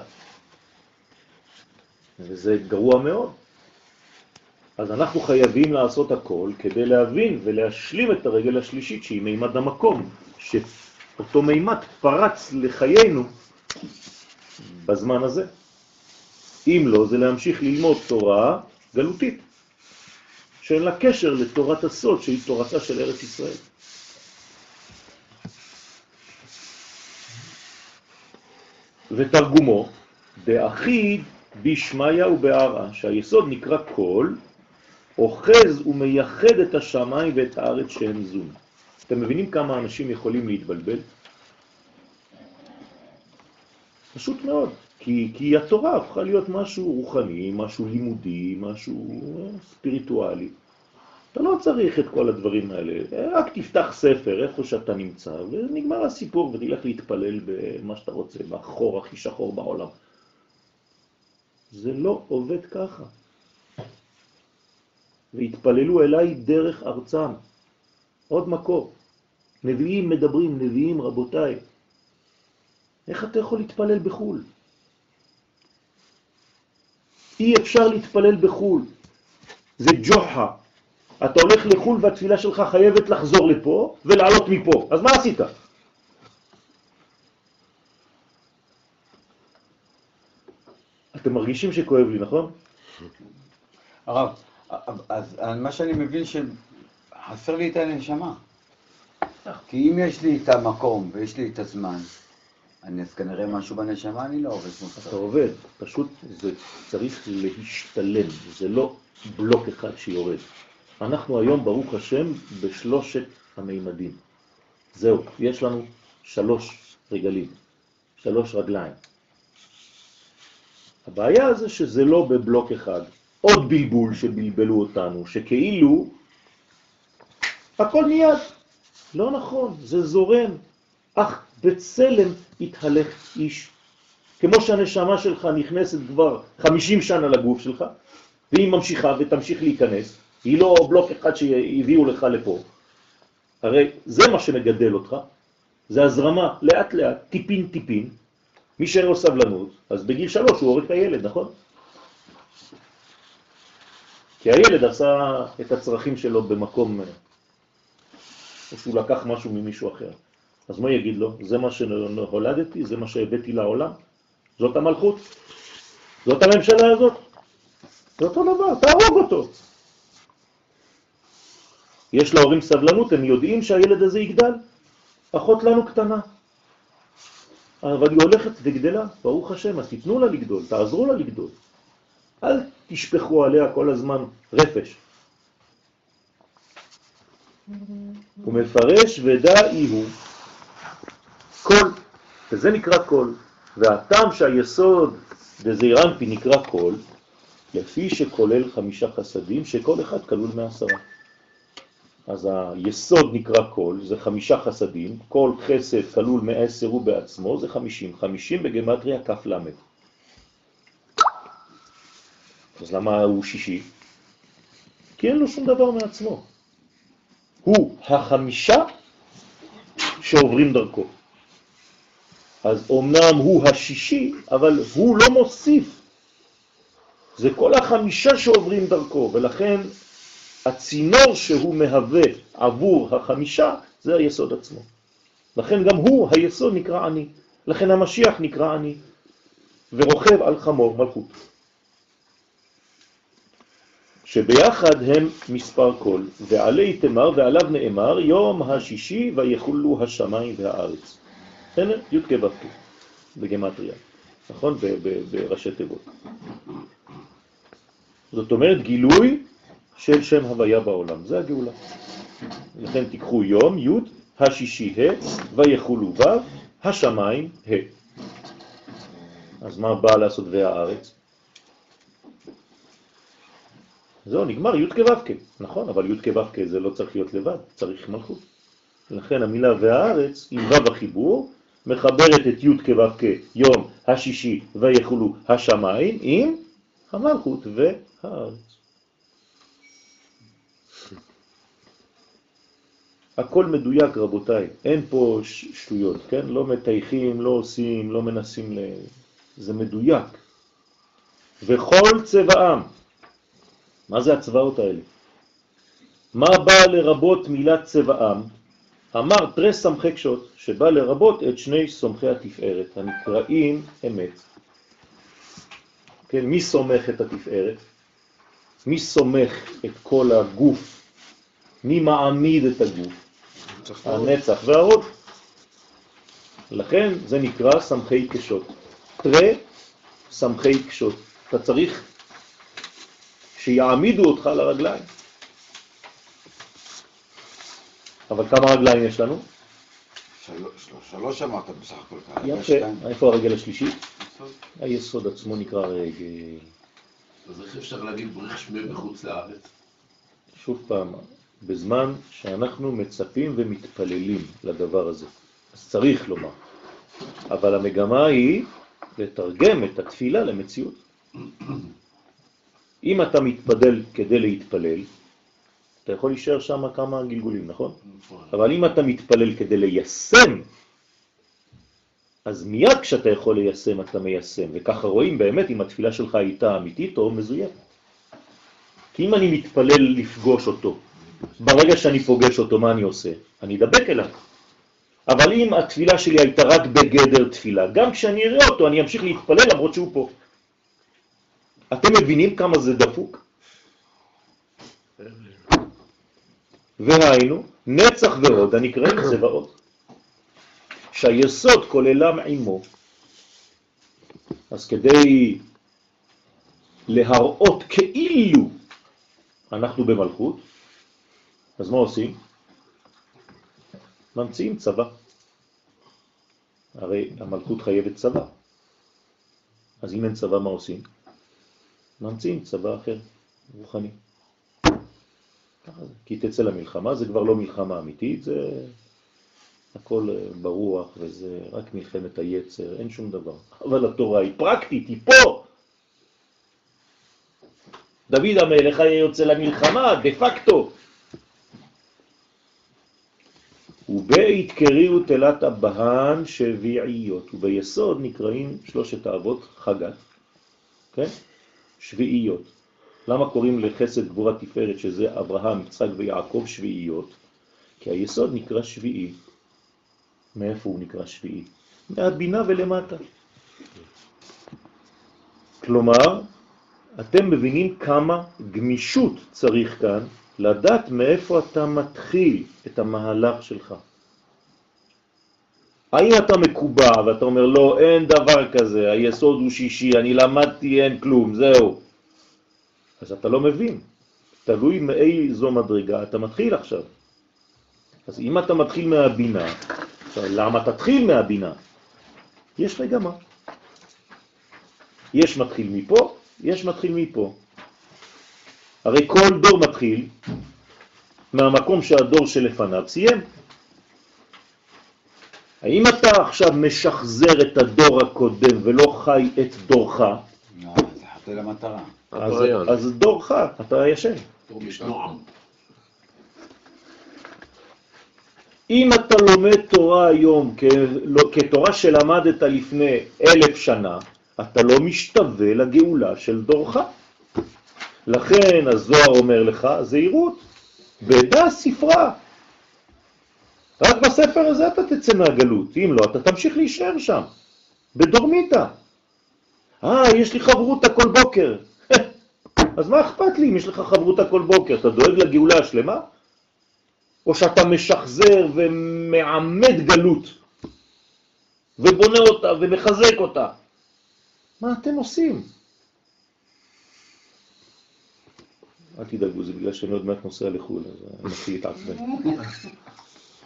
וזה גרוע מאוד. אז אנחנו חייבים לעשות הכל כדי להבין ולהשלים את הרגל השלישית שהיא מימד המקום, שאותו מימד פרץ לחיינו בזמן הזה. אם לא, זה להמשיך ללמוד תורה גלותית, שאין לה קשר לתורת הסוד שהיא תורתה של ארץ ישראל. ותרגומו, דאחיד בשמיה ובערה, שהיסוד נקרא קול, אוחז ומייחד את השמיים ואת הארץ שהם זון. אתם מבינים כמה אנשים יכולים להתבלבל? פשוט מאוד, כי, כי התורה הפכה להיות משהו רוחני, משהו לימודי, משהו אה, ספיריטואלי. אתה לא צריך את כל הדברים האלה, רק תפתח ספר איפה שאתה נמצא, ונגמר הסיפור, ותלך להתפלל במה שאתה רוצה, בחור הכי שחור בעולם. זה לא עובד ככה. והתפללו אליי דרך ארצם. עוד מקור. נביאים מדברים, נביאים רבותיי. איך אתה יכול להתפלל בחו"ל? אי אפשר להתפלל בחו"ל. זה ג'וחה. אתה הולך לחו"ל והתפילה שלך חייבת לחזור לפה ולעלות מפה. אז מה עשית? אתם מרגישים שכואב לי, נכון? הרב, אז מה שאני מבין שחסר לי את הנשמה. כי אם יש לי את המקום ויש לי את הזמן, אני אז כנראה משהו בנשמה אני לא עובד כמו אתה שצריך. עובד, פשוט זה צריך להשתלם, זה לא בלוק אחד שיורד. אנחנו היום, ברוך השם, בשלושת המימדים. זהו, יש לנו שלוש רגלים, שלוש רגליים. הבעיה זה שזה לא בבלוק אחד. עוד בלבול שבלבלו אותנו, שכאילו הכל מיד. לא נכון, זה זורם. אך בצלם התהלך איש. כמו שהנשמה שלך נכנסת כבר 50 שנה לגוף שלך, והיא ממשיכה ותמשיך להיכנס, היא לא בלוק אחד שהביאו לך לפה. הרי זה מה שמגדל אותך, זה הזרמה, לאט לאט, טיפין טיפין. מי שאין לו סבלנות, אז בגיל שלוש הוא הורג את הילד, נכון? כי הילד עשה את הצרכים שלו במקום, או שהוא לקח משהו ממישהו אחר. אז מה יגיד לו? זה מה שהולדתי, זה מה שהבאתי לעולם, זאת המלכות, זאת הממשלה הזאת, זה אותו דבר, תהרוג אותו. יש להורים סבלנות, הם יודעים שהילד הזה יגדל, אחות לנו קטנה. אבל היא הולכת וגדלה, ברוך השם, אז תיתנו לה לגדול, תעזרו לה לגדול. אל תשפכו עליה כל הזמן רפש. הוא מפרש ודאי הוא קול, וזה נקרא קול, והטעם שהיסוד דזעיר אנפין נקרא קול, לפי שכולל חמישה חסדים, שכל אחד כלול מעשרה. אז היסוד נקרא קול, זה חמישה חסדים, כל חסד כלול מעשר הוא בעצמו, זה חמישים. חמישים בגמטריה כף למד. אז למה הוא שישי? כי אין לו שום דבר מעצמו. הוא החמישה שעוברים דרכו. אז אומנם הוא השישי, אבל הוא לא מוסיף. זה כל החמישה שעוברים דרכו, ולכן הצינור שהוא מהווה עבור החמישה זה היסוד עצמו. לכן גם הוא, היסוד נקרא אני. לכן המשיח נקרא אני, ורוכב על חמור מלכות. שביחד הם מספר קול, ועלי תמר ועליו נאמר יום השישי ויחולו השמיים והארץ. הנה, י' כו' בגמטריה, נכון? בראשי תיבות. זאת אומרת גילוי של שם הוויה בעולם, זה הגאולה. לכן תיקחו יום, י', השישי ה', ויחולו ו', השמיים ה'. אז מה בא לעשות והארץ? זהו, נגמר י' כו' נכון, אבל י' כו' זה לא צריך להיות לבד, צריך מלכות. לכן המילה והארץ, עם ו' החיבור, מחברת את י' כו' יום השישי ויחולו השמיים עם המלכות והארץ. הכל מדויק רבותיי, אין פה שטויות, כן? לא מתייחים, לא עושים, לא מנסים ל... זה מדויק. וכל צבעם, מה זה הצבעות האלה? מה בא לרבות מילת צבעם? אמר תרס סמכי קשות, שבא לרבות את שני סומכי התפארת, הנקראים אמת. כן, מי סומך את התפארת? מי סומך את כל הגוף? מי מעמיד את הגוף? הנצח והרוד. לכן זה נקרא סמכי קשות. תרא סמכי קשות. אתה צריך שיעמידו אותך לרגליים. אבל כמה רגליים יש לנו? שלוש, אמרת בסך הכל כאן. יפה. איפה הרגל השלישי? היסוד עצמו נקרא רגל. אז איך אפשר להגיד בריך שמי בחוץ לארץ? שוב פעם, בזמן שאנחנו מצפים ומתפללים לדבר הזה. אז צריך לומר. אבל המגמה היא לתרגם את התפילה למציאות. אם אתה מתפדל כדי להתפלל, אתה יכול להישאר שם כמה גלגולים, נכון? אבל אם אתה מתפלל כדי ליישם, אז מיד כשאתה יכול ליישם, אתה מיישם. וככה רואים באמת אם התפילה שלך הייתה אמיתית או מזויפת. כי אם אני מתפלל לפגוש אותו, ברגע שאני פוגש אותו, מה אני עושה? אני אדבק אליו. אבל אם התפילה שלי הייתה רק בגדר תפילה, גם כשאני אראה אותו, אני אמשיך להתפלל למרות שהוא פה. אתם מבינים כמה זה דפוק? והיינו, נצח ועוד הנקראים צבאות, שהיסוד כוללם עמו. אז כדי להראות כאילו אנחנו במלכות, אז מה עושים? ממציאים צבא. הרי המלכות חייבת צבא. אז אם אין צבא, מה עושים? ממציאים צבא אחר, רוחני. כי תצא למלחמה, זה כבר לא מלחמה אמיתית, זה הכל אה, ברוח וזה רק מלחמת היצר, אין שום דבר. אבל התורה היא פרקטית, היא פה. דוד המלך היה יוצא למלחמה, דה פקטו. ובית קריאו תלת הבהן שביעיות, וביסוד נקראים שלושת האבות חגת, כן? שביעיות. למה קוראים לחסד גבורה תפארת, שזה אברהם, יצחק ויעקב, שביעיות? כי היסוד נקרא שביעי. מאיפה הוא נקרא שביעי? מהבינה ולמטה. כלומר, אתם מבינים כמה גמישות צריך כאן לדעת מאיפה אתה מתחיל את המהלך שלך. האם אתה מקובע ואתה אומר לא, אין דבר כזה, היסוד הוא שישי, אני למדתי, אין כלום, זהו. אז אתה לא מבין. תלוי מאיזו מדרגה אתה מתחיל עכשיו. אז אם אתה מתחיל מהבינה, עכשיו למה תתחיל מהבינה? יש מגמה. יש מתחיל מפה, יש מתחיל מפה. הרי כל דור מתחיל מהמקום שהדור שלפניו סיים. האם אתה עכשיו משחזר את הדור הקודם ולא חי את דורך, לא, זה חטא למטרה. אז, דורך, אתה ישן. אם אתה לומד תורה היום כ- כתורה שלמדת לפני אלף שנה, אתה לא משתווה לגאולה של דורך. לכן הזוהר אומר לך, זהירות, בדע ספרה. רק בספר הזה אתה תצא מהגלות, אם לא, אתה תמשיך להישאר שם, בדורמיתה. אה, יש לי חברותה כל בוקר. אז מה אכפת לי אם יש לך חברותה כל בוקר? אתה דואג לגאולה השלמה? או שאתה משחזר ומעמד גלות ובונה אותה ומחזק אותה? מה אתם עושים? אל תדאגו, זה בגלל שאני עוד מעט נוסע לחו"ל, אז אני מתחיל להתעצבן.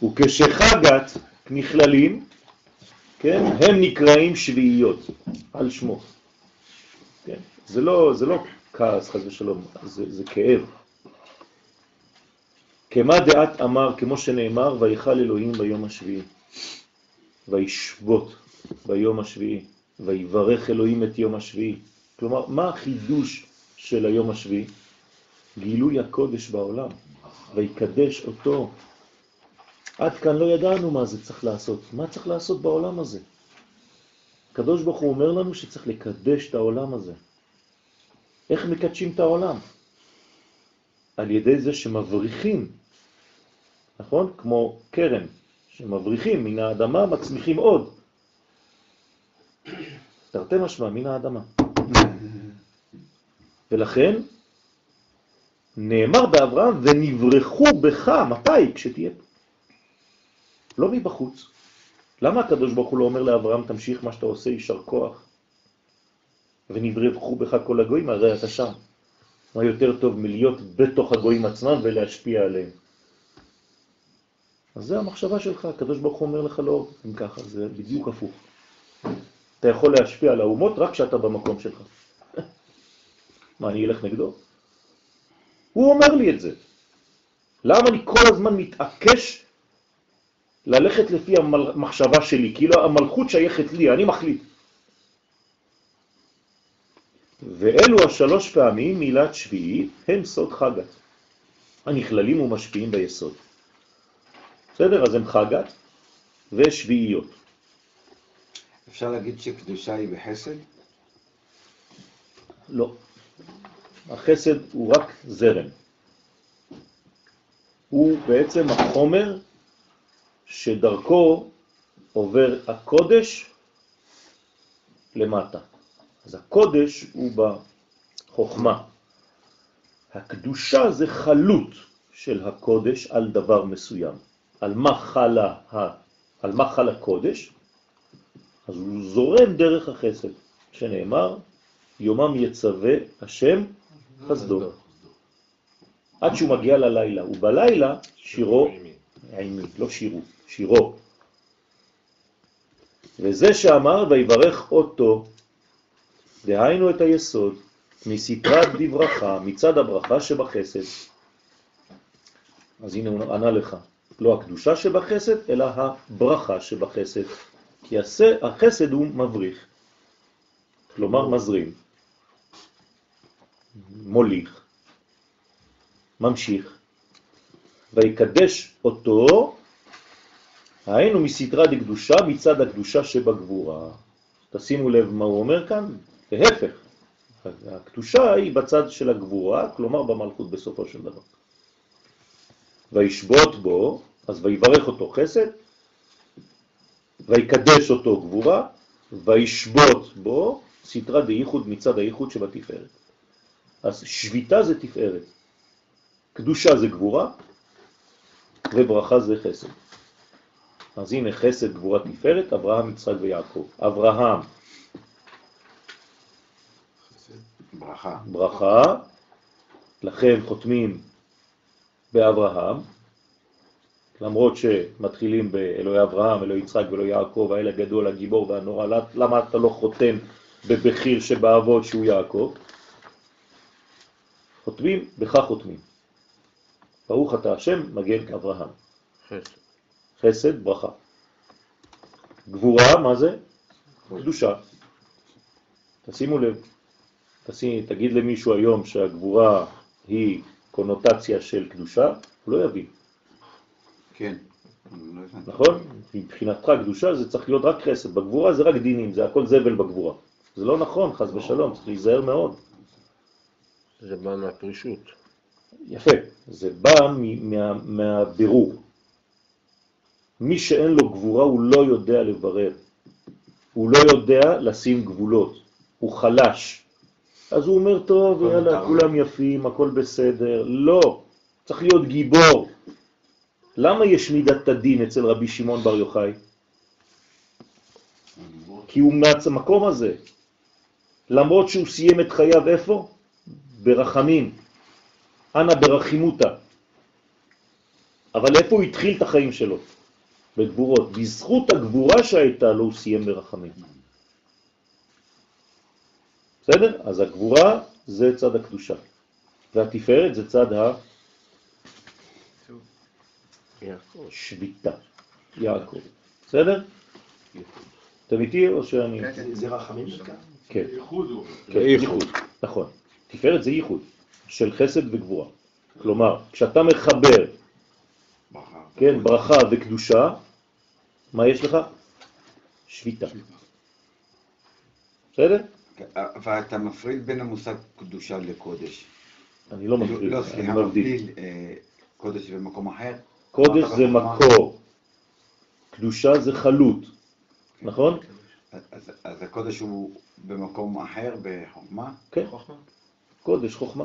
וכשחגת נכללים, כן, הם נקראים שביעיות, על שמו. כן? זה, לא, זה לא כעס, חס ושלום, זה, זה כאב. כמה דעת אמר, כמו שנאמר, ויכל אלוהים ביום השביעי, וישבות ביום השביעי, ויברך אלוהים את יום השביעי. כלומר, מה החידוש של היום השביעי? גילוי הקודש בעולם, ויקדש אותו. עד כאן לא ידענו מה זה צריך לעשות. מה צריך לעשות בעולם הזה? הקדוש ברוך הוא אומר לנו שצריך לקדש את העולם הזה. איך מקדשים את העולם? על ידי זה שמבריחים, נכון? כמו קרן, שמבריחים מן האדמה, מצמיחים עוד. תרתי משמע, מן האדמה. ולכן נאמר באברהם, ונברחו בך, מתי? כשתהיה פה. לא מבחוץ. למה הקדוש ברוך הוא לא אומר לאברהם, תמשיך מה שאתה עושה, יישר כוח, ונברחו בך כל הגויים, הרי אתה שם. מה יותר טוב מלהיות בתוך הגויים עצמם ולהשפיע עליהם? אז זה המחשבה שלך, הקדוש ברוך הוא אומר לך לא, אם ככה, זה בדיוק הפוך. אתה יכול להשפיע על האומות רק כשאתה במקום שלך. מה, אני אלך נגדו? הוא אומר לי את זה. למה אני כל הזמן מתעקש ללכת לפי המחשבה שלי? כאילו המלכות שייכת לי, אני מחליט. ואלו השלוש פעמים מילת שביעי הם סוד חגת, הנכללים ומשפיעים ביסוד. בסדר? אז הם חגת ושביעיות. אפשר להגיד שקדושה היא בחסד? לא. החסד הוא רק זרם. הוא בעצם החומר שדרכו עובר הקודש למטה. אז הקודש הוא בחוכמה. הקדושה זה חלות של הקודש על דבר מסוים. על מה חלה, על מה חל הקודש? אז הוא זורם דרך החסד, שנאמר, יומם יצווה השם חסדו. עד שהוא מגיע ללילה, ובלילה שירו עימי, לא שירו, שירו. וזה שאמר ויברך אותו, דהיינו את היסוד, מסתרת דברכה, מצד הברכה שבחסד. אז הנה הוא ענה לך, לא הקדושה שבחסד, אלא הברכה שבחסד. כי החסד הוא מבריך, כלומר מזרים, מוליך, ממשיך, ויקדש אותו, היינו מסתרה דקדושה מצד הקדושה שבגבורה. תשימו לב מה הוא אומר כאן, להפך, הקדושה היא בצד של הגבורה, כלומר במלכות בסופו של דבר. וישבות בו, אז ויברך אותו חסד, ויקדש אותו גבורה, וישבות בו סתרה דייחוד מצד הייחוד שבתפארת. אז שביתה זה תפארת, קדושה זה גבורה, וברכה זה חסד. אז הנה חסד, גבורה, תפארת, אברהם, יצחק ויעקב. אברהם, ברכה. ברכה, לכן חותמים באברהם, למרות שמתחילים באלוהי אברהם, אלוהי יצחק ואלוהי יעקב, האל הגדול, הגיבור והנורא, למה אתה לא חותם בבחיר שבאבות שהוא יעקב? חותמים, בכך חותמים. ברוך אתה השם, מגן אברהם. חסד. חסד, ברכה. גבורה, מה זה? קדושה. תשימו לב, תשים, תגיד למישהו היום שהגבורה היא קונוטציה של קדושה, הוא לא יבין. כן. נכון? מבחינתך קדושה זה צריך להיות רק חסד, בגבורה זה רק דינים, זה הכל זבל בגבורה. זה לא נכון, חס ושלום, צריך להיזהר מאוד. זה בא מהפרישות. יפה, זה בא מה, מהבירור. מי שאין לו גבורה הוא לא יודע לברר, הוא לא יודע לשים גבולות, הוא חלש. אז הוא אומר, טוב, יאללה. כולם יפים, הכל בסדר. לא, צריך להיות גיבור. למה יש מידת הדין אצל רבי שמעון בר יוחאי? כי הוא מהמקום הזה. למרות שהוא סיים את חייו איפה? ברחמים. אנא ברחימותה. אבל איפה הוא התחיל את החיים שלו? בגבורות. בזכות הגבורה שהייתה לו הוא סיים ברחמים. בסדר? אז הגבורה זה צד הקדושה, והתפארת זה צד. השביתה, יעקב. בסדר? אתם איתי או שאני... זה- זה רחמים דווקא? כן. ייחוד הוא. כן, ייחוד, נכון. תפארת זה ייחוד של חסד וגבורה. כלומר, כשאתה מחבר. כן, ברכה וקדושה, מה יש לך? שביתה. בסדר? כן, אבל אתה מפריד בין המושג קדושה לקודש. אני לא מבדיל, לא, אני סליחה, מבדיל. מבדיל אה, קודש במקום אחר. קודש זה. מקור, קדושה זה חלות, נכון? אז, אז הקודש הוא במקום אחר בחוכמה? כן, קודש, חוכמה.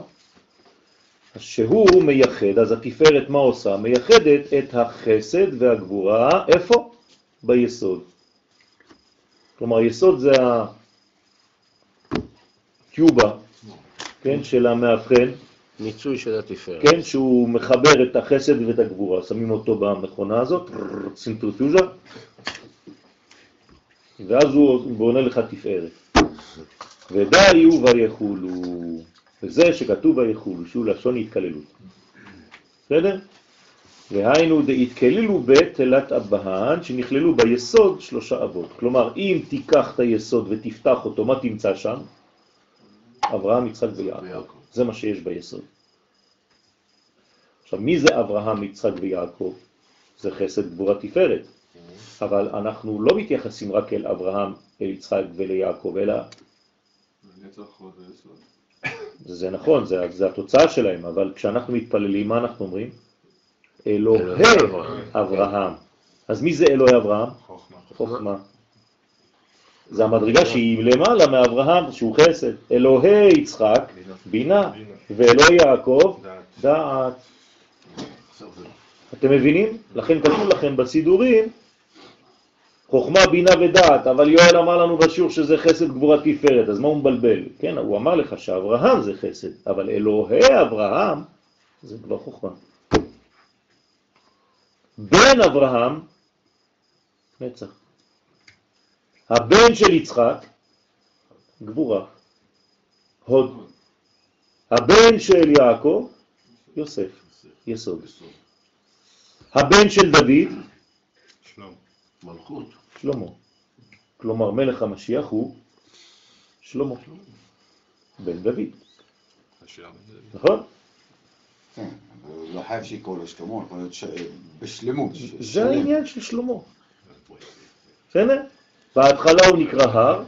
אז שהוא מייחד, אז התפארת מה עושה? מייחדת את החסד והגבורה, איפה? ביסוד. כלומר, יסוד זה הקיובה, כן, של המאבחן, מיצוי של התפארת. כן, שהוא מחבר את החסד ואת הגבורה, שמים אותו במכונה הזאת, צנטריפוז'ה, ואז הוא בונה לך תפארת. ודאי הוא ויחולו, וזה שכתוב ויחולו, שהוא לשון התקללות. בסדר? והיינו דהתקללו בתלת אבהן, שנכללו ביסוד שלושה אבות. כלומר, אם תיקח את היסוד ותפתח אותו, מה תמצא שם? אברהם, יצחק ויעקב. זה מה שיש ביסוד. עכשיו, מי זה אברהם, יצחק ויעקב? זה חסד גבורה תפארת. אבל אנחנו לא מתייחסים רק אל אברהם, אל יצחק וליעקב, אלא. זה נכון, זה, זה התוצאה שלהם, אבל כשאנחנו מתפללים, מה אנחנו אומרים? אלוהי. אברהם. אז מי זה אלוהי אברהם? חוכמה. זה המדרגה שהיא למעלה מאברהם, שהוא חסד. אלוהי יצחק, בינה, ואלוהי יעקב, דעת. אתם מבינים? לכן כתוב לכם בסידורים, חוכמה, בינה ודעת, אבל יואל אמר לנו בשיעור שזה חסד גבורה תפארת, אז מה הוא מבלבל? כן, הוא אמר לך שאברהם זה חסד, אבל אלוהי אברהם זה כבר חוכמה. בן אברהם, נצח. הבן של יצחק, גבורה, הוד. הבן של יעקב, יוסף, יסוד. הבן של דוד, מלכות. שלמה. כלומר, מלך המשיח הוא שלמה, בן דוד, נכון? כן, לא חייב שיקראו לו שלמה, יכול להיות בשלמות. זה. העניין של שלמה. בסדר? בהתחלה הוא נקרא הר,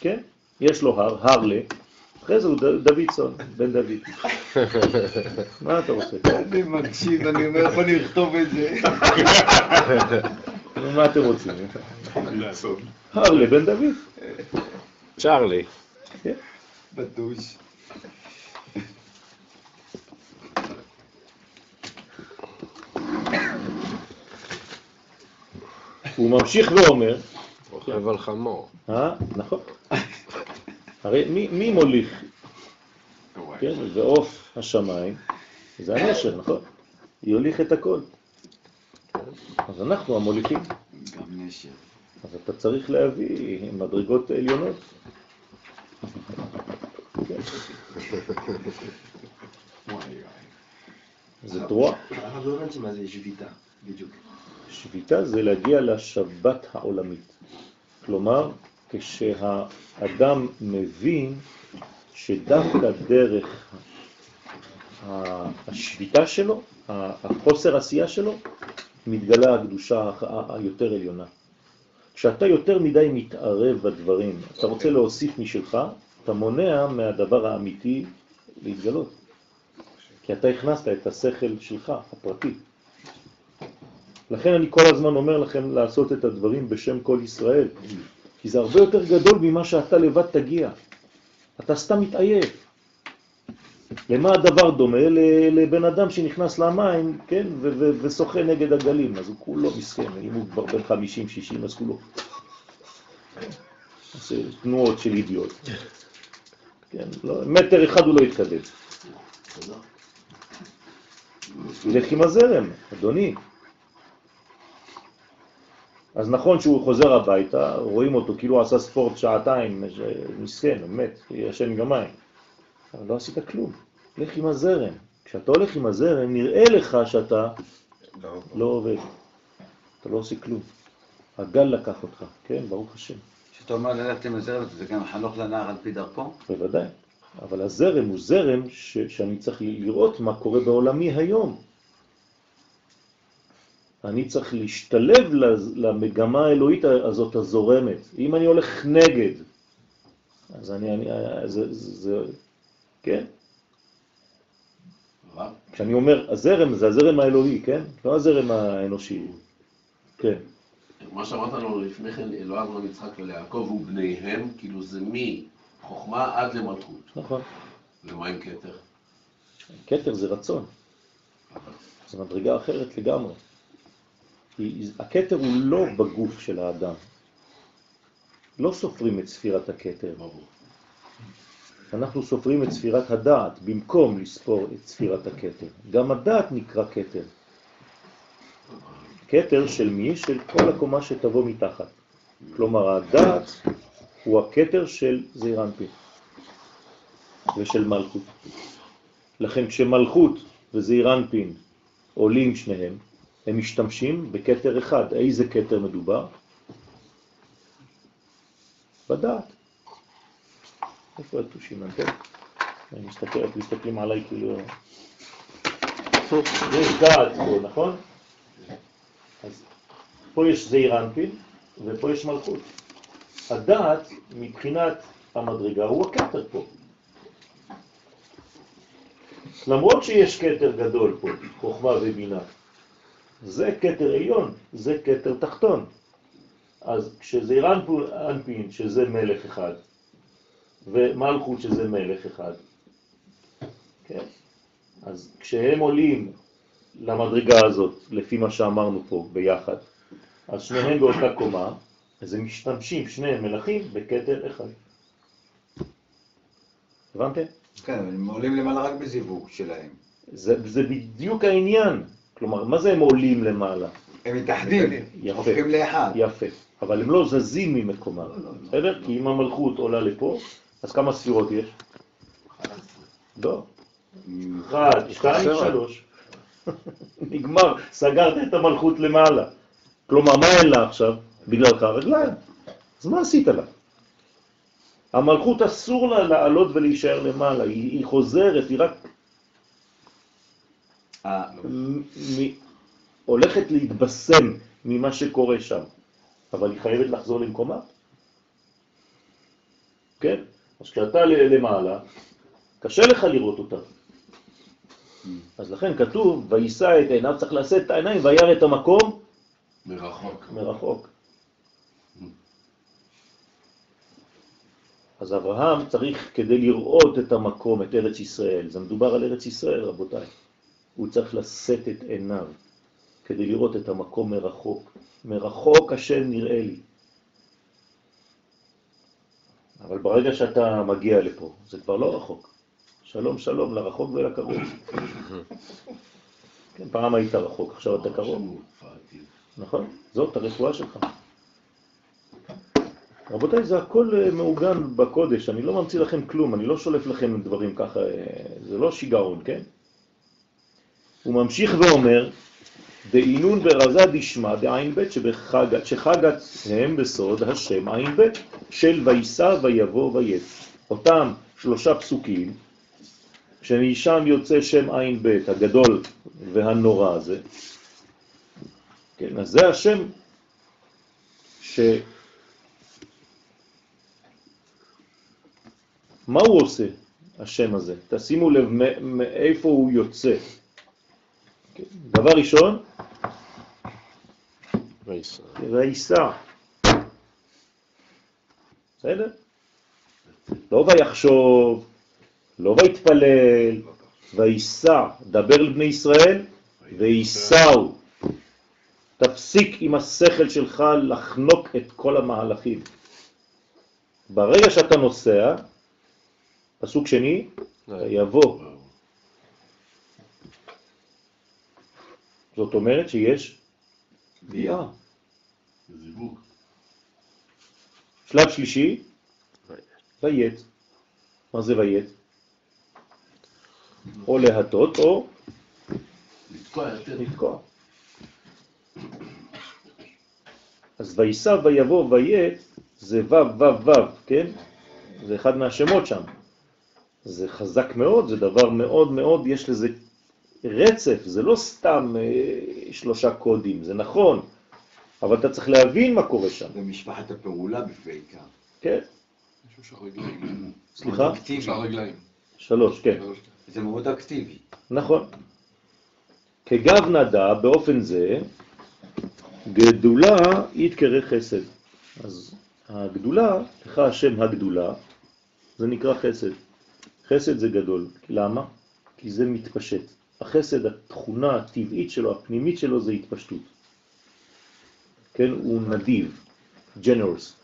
כן? יש לו הר, הרלה, אחרי זה הוא דוידסון, בן דוד. מה אתה רוצה? אני מקשיב, אני אומר, יכול לכתוב את זה. מה אתם רוצים? הרלה, בן דוד. צ'ארלי. בטוש. הוא ממשיך ואומר, רוכב על חמור. אה, נכון. הרי מי, מי מוליך, כן, ועוף השמיים, זה הנשר, נכון? יוליך את הכל. אז אנחנו המוליכים. גם נשר. אז אתה צריך להביא מדרגות עליונות. זה תרועה. הרב לא הבנתי מה זה שביתה, בדיוק. שביתה זה להגיע לשבת העולמית. כלומר, כשהאדם מבין שדווקא דרך השביתה שלו, החוסר עשייה שלו, מתגלה הקדושה היותר עליונה. כשאתה יותר מדי מתערב בדברים, אתה רוצה להוסיף משלך, אתה מונע מהדבר האמיתי להתגלות. כי אתה הכנסת את השכל שלך, הפרטי. לכן אני כל הזמן אומר לכם לעשות את הדברים בשם כל ישראל, כי זה הרבה יותר גדול ממה שאתה לבד תגיע. אתה סתם מתעייף. למה הדבר דומה? לבן אדם שנכנס למים, כן, ושוחה נגד הגלים, אז הוא כולו מסכן, אם הוא כבר בן 50-60, אז כולו עושה תנועות של אידיוט. כן, לא, מטר אחד הוא לא יתקדם. לך עם הזרם, אדוני. אז נכון שהוא חוזר הביתה, רואים אותו כאילו הוא עשה ספורט שעתיים, מסכן, מת, ישן יומיים. אבל לא עשית כלום, לך עם הזרם. כשאתה הולך עם הזרם, נראה לך שאתה לא עובד. אתה לא עושה כלום. הגל לקח אותך, כן, ברוך השם, כשאתה אומר ללכת עם הזרם, זה גם חנוך לנער על פי דרכו? בוודאי. אבל הזרם הוא זרם ש, שאני צריך לראות מה קורה בעולמי היום. אני צריך להשתלב למגמה האלוהית הזאת הזורמת. אם אני הולך נגד, אז אני, אני זה, זה, כן? כשאני אומר הזרם, זה הזרם האלוהי, כן? לא הזרם האנושי. כן. מה שאמרת לנו לפני כן, אלוהי אברהם יצחק וליעקב ובניהם, כאילו זה מחוכמה עד למלכות. נכון. ומה עם כתר? כתר זה רצון. זו מדרגה אחרת לגמרי. כי הכתר הוא לא בגוף של האדם. לא סופרים את ספירת הכתר. אנחנו סופרים את ספירת הדעת במקום לספור את ספירת הכתר. גם הדעת נקרא כתר. כתר של מי? של כל הקומה שתבוא מתחת. כלומר, הדעת הוא הכתר של זעיר אנפין ושל מלכות. לכן כשמלכות וזעיר אנפין עולים שניהם, הם משתמשים בכתר אחד. איזה כתר מדובר? בדעת. איפה הטושים? אני מסתכל, אתם מסתכלים עליי כאילו... יש דעת פה, נכון? אז פה יש זעיר אנפין ופה יש מלכות. הדעת מבחינת המדרגה הוא הכתר פה. למרות שיש כתר גדול פה, חוכמה ובינה, זה כתר עליון, זה כתר תחתון. אז כשזעיר אנפו- אנפין, שזה מלך אחד, ומלכות שזה מלך אחד, כן? אז כשהם עולים למדרגה הזאת, לפי מה שאמרנו פה ביחד, אז שניהם באותה קומה, אז הם משתמשים, שניהם מלכים, בכתר אחד. הבנתם? כן, הם עולים למעלה רק בזיווג שלהם. זה, זה בדיוק העניין. כלומר, מה זה הם עולים למעלה? הם מתאחדים. הופכים לאחד. יפה. אבל הם לא זזים ממקומם, בסדר? כי אם המלכות עולה לפה, אז כמה ספירות יש? לא. אחת, שתיים. שלוש. נגמר, סגרת את המלכות למעלה. כלומר, מה אין לה עכשיו? בגללך רגליים. אז מה עשית לה? המלכות אסור לה לעלות ולהישאר למעלה, היא, היא חוזרת, היא רק הולכת להתבשם ממה שקורה שם, אבל היא חייבת לחזור למקומה. כן? אז כשאתה למעלה, קשה לך לראות אותה. אז לכן כתוב, ויישא את עיניו, צריך לשאת את העיניים, וירא את המקום מרחוק. מרחוק. אז אברהם צריך, כדי לראות את המקום, את ארץ ישראל, זה מדובר על ארץ ישראל, רבותיי, הוא צריך לשאת את עיניו כדי לראות את המקום מרחוק. מרחוק השם נראה לי. אבל ברגע שאתה מגיע לפה, זה כבר לא רחוק. שלום שלום לרחוק ולקרוב. כן, פעם היית רחוק, עכשיו אתה קרוב. נכון? זאת הרפואה שלך. רבותיי, זה הכל אה, מעוגן בקודש, אני לא ממציא לכם כלום, אני לא שולף לכם דברים ככה, אה, זה לא שיגעון, כן? הוא ממשיך ואומר, דאינון ברזה דשמע דעין ב' שבחגת, שחגת הם בסוד השם עין ב' של ויסע ויבוא ויית. אותם שלושה פסוקים, שמשם יוצא שם עין ב' הגדול והנורא הזה, כן, אז זה השם ש... מה הוא עושה, השם הזה? תשימו לב מאיפה הוא יוצא. דבר ראשון, וייסע. בסדר? לא ויחשוב, לא ויתפלל, ויסע, דבר לבני ישראל, ויסעו. תפסיק עם השכל שלך לחנוק את כל המהלכים. ברגע שאתה נוסע, פסוק שני, יבוא. זאת אומרת שיש ביאה. שלב שלישי, ויית. מה זה ויית? או להטות או לתקוע. אז ויסע ויבוא ויית זה ו' ו' ו', כן? זה אחד מהשמות שם. זה חזק מאוד, זה דבר מאוד מאוד, יש לזה רצף, זה לא סתם אה, שלושה קודים, זה נכון, אבל אתה צריך להבין מה קורה שם, זה משפחת הפעולה בעיקר. כן? שלושה רגליים. סליחה? שלושה רגליים. שלוש, כן. זה מאוד אקטיבי. נכון. כגב נדע באופן זה, גדולה יתקרא חסד. אז הגדולה, לך השם הגדולה, זה נקרא חסד. חסד זה גדול. למה? כי זה מתפשט. החסד, התכונה הטבעית שלו, הפנימית שלו, זה התפשטות. כן, הוא נדיב, generous.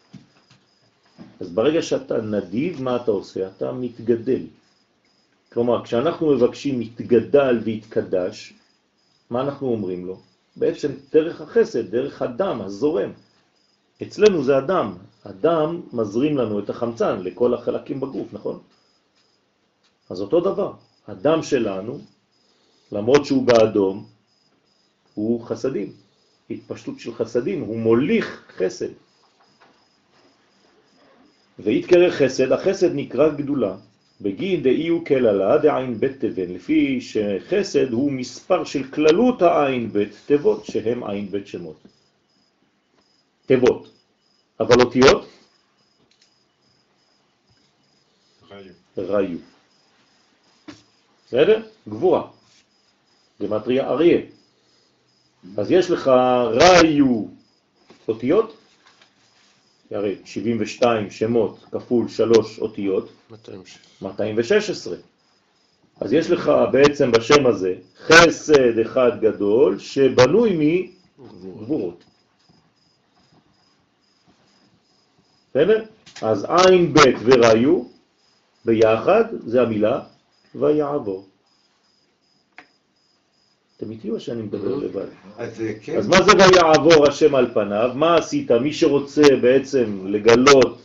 אז ברגע שאתה נדיב, מה אתה עושה? אתה מתגדל. כלומר, כשאנחנו מבקשים יתגדל ויתקדש, מה אנחנו אומרים לו? בעצם דרך החסד, דרך הדם, הזורם. אצלנו זה הדם. הדם מזרים לנו את החמצן לכל החלקים בגוף, נכון? אז אותו דבר. הדם שלנו, למרות שהוא באדום, הוא חסדים. התפשטות של חסדים, הוא מוליך חסד. ויתקרא חסד, החסד נקרא גדולה. בגין דאי הוא כללה דעין בית תבן, לפי שחסד הוא מספר של כללות העין בית תיבות, שהם עין בית שמות. תיבות. אבל אותיות? ראיו. בסדר? גבורה. גמטריה אריה. אז יש לך ראיו אותיות הרי 72 שמות כפול 3 אותיות, 216. אז יש לך בעצם בשם הזה חסד אחד גדול שבנוי מגבורות. בסדר? אז עין בית וראיו ביחד, זה המילה, ויעבור. אתם איתי או שאני מדבר לבד? אז אה, כן, אז מה זה ויעבור השם על פניו? מה עשית? מי שרוצה בעצם לגלות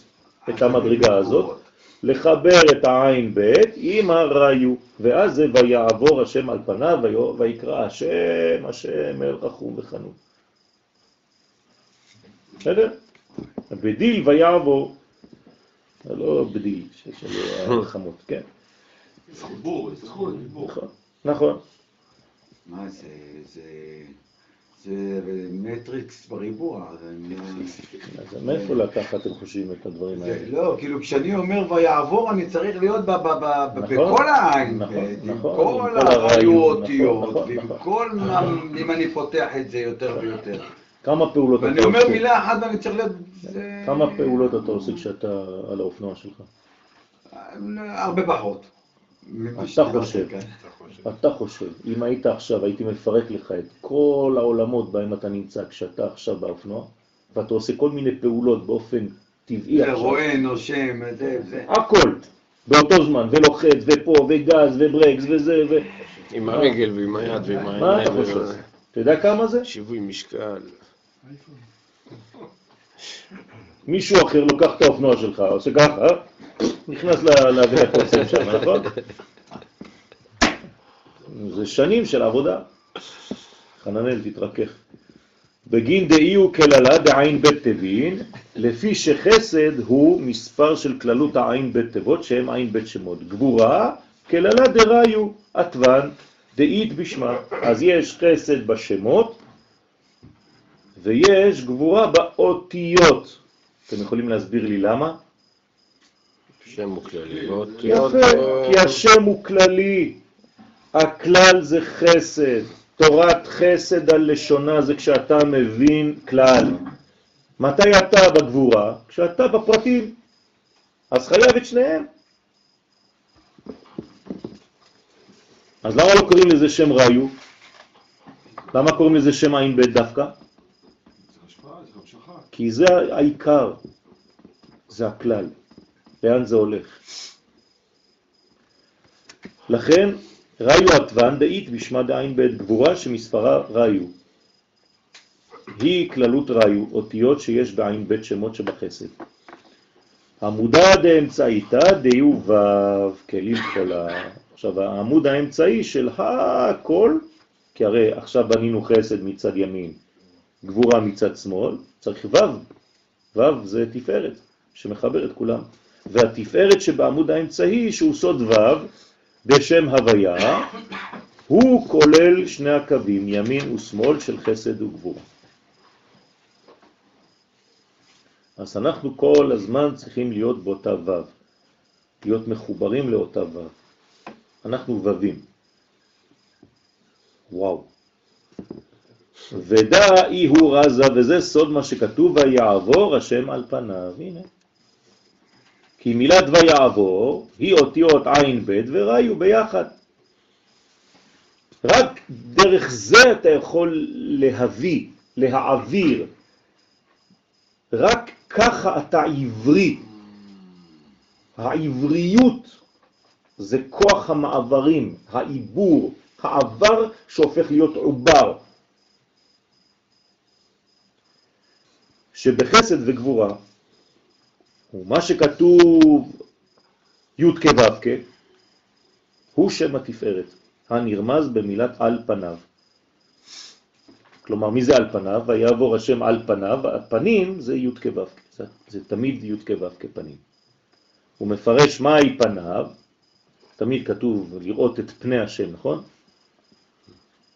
את המדרגה הזאת, לחבר את העין בית עם הראיו, ואז זה ויעבור השם על פניו ויקרא השם, השם אל רחום וחנון. בסדר? בדיל ויעבור, זה לא בדיל של החמות, כן, חיבור, חיבור, חיבור. נכון, נכון. מה זה, זה, זה מטריקס בריבוע, אז מאיפה לקחת, אתם חושבים, את הדברים האלה? לא, כאילו כשאני אומר ויעבור, אני צריך להיות נכון, בכל העין, נכון, עם נכון, כל עם כל נכון, ועם. כל, מה- אם אני פותח את זה יותר ויותר. כמה פעולות ואני אתה אומר עושה? מילה אחת ואני צריך להיות... כמה פעולות אתה עושה כשאתה על האופנוע שלך? הרבה פחות. אתה חושב. כן. אתה חושב, אם היית עכשיו, הייתי מפרק לך את כל העולמות בהם אתה נמצא כשאתה עכשיו באופנוע, ואתה עושה כל מיני פעולות באופן טבעי זה עכשיו, רואה, נושם, זה, זה. הכל, באותו זמן, ולוחץ, ופה, וגז, וברקס, וזה, ו... עם הרגל ועם היד ועם העיניים. מה אתה חושב? אתה יודע כמה זה? שיווי משקל. מישהו אחר לוקח את האופנוע שלך, עושה ככה, נכנס ל- לאבן הקוסם שם, נכון? זה שנים של עבודה. חננאל, תתרכך. בגין דאי הוא כללה דעין בית תבין, לפי שחסד הוא מספר של כללות העין בית תיבות, שהם עין בית שמות. גבורה, כללה דראיו, עטוון, דאית בשמה. אז יש חסד בשמות, ויש גבורה באותיות. אתם יכולים להסביר לי למה? שם הוא כללי. יפה, כי השם הוא כללי, הכלל זה חסד, תורת חסד על לשונה זה כשאתה מבין כלל. מתי אתה בגבורה? כשאתה בפרטים, אז חייב את שניהם. אז למה לא קוראים לזה שם ראיו? למה קוראים לזה שם עין בית דווקא? זה השפעה, זה המשכה. כי זה העיקר, זה הכלל, לאן זה הולך. לכן, ראיו עטוון דאית בשמה דעין בית גבורה שמספרה ראיו. היא כללות ראיו, אותיות שיש בעין בית שמות שבחסד. עמודה דאמצעיתא דיו וו, כלים חולה. עכשיו, העמוד האמצעי של הכל, כי הרי עכשיו בנינו חסד מצד ימין, גבורה מצד שמאל, צריך וו. וו זה תפארת, שמחבר את כולם. והתפארת שבעמוד האמצעי, שהוא סוד וו, בשם הוויה, הוא כולל שני הקווים, ימין ושמאל, של חסד וגבורה. אז אנחנו כל הזמן צריכים להיות באותה וו, להיות מחוברים לאותה וו. אנחנו וווים. וואו. ודע אי הוא רזה, וזה סוד מה שכתוב, ויעבור השם על פניו. הנה. כי מילת ויעבור היא אותיות עין בית וראיו ביחד. רק דרך זה אתה יכול להביא, להעביר. רק ככה אתה עברי. העבריות זה כוח המעברים, העיבור, העבר שהופך להיות עובר. שבחסד וגבורה, ומה שכתוב י' כו' הוא שם התפארת, הנרמז במילת על פניו. כלומר, מי זה על פניו? ויעבור השם על פניו, הפנים זה י' כו' זה, זה תמיד י' כו' כפנים. הוא מפרש מהי פניו, תמיד כתוב לראות את פני השם, נכון?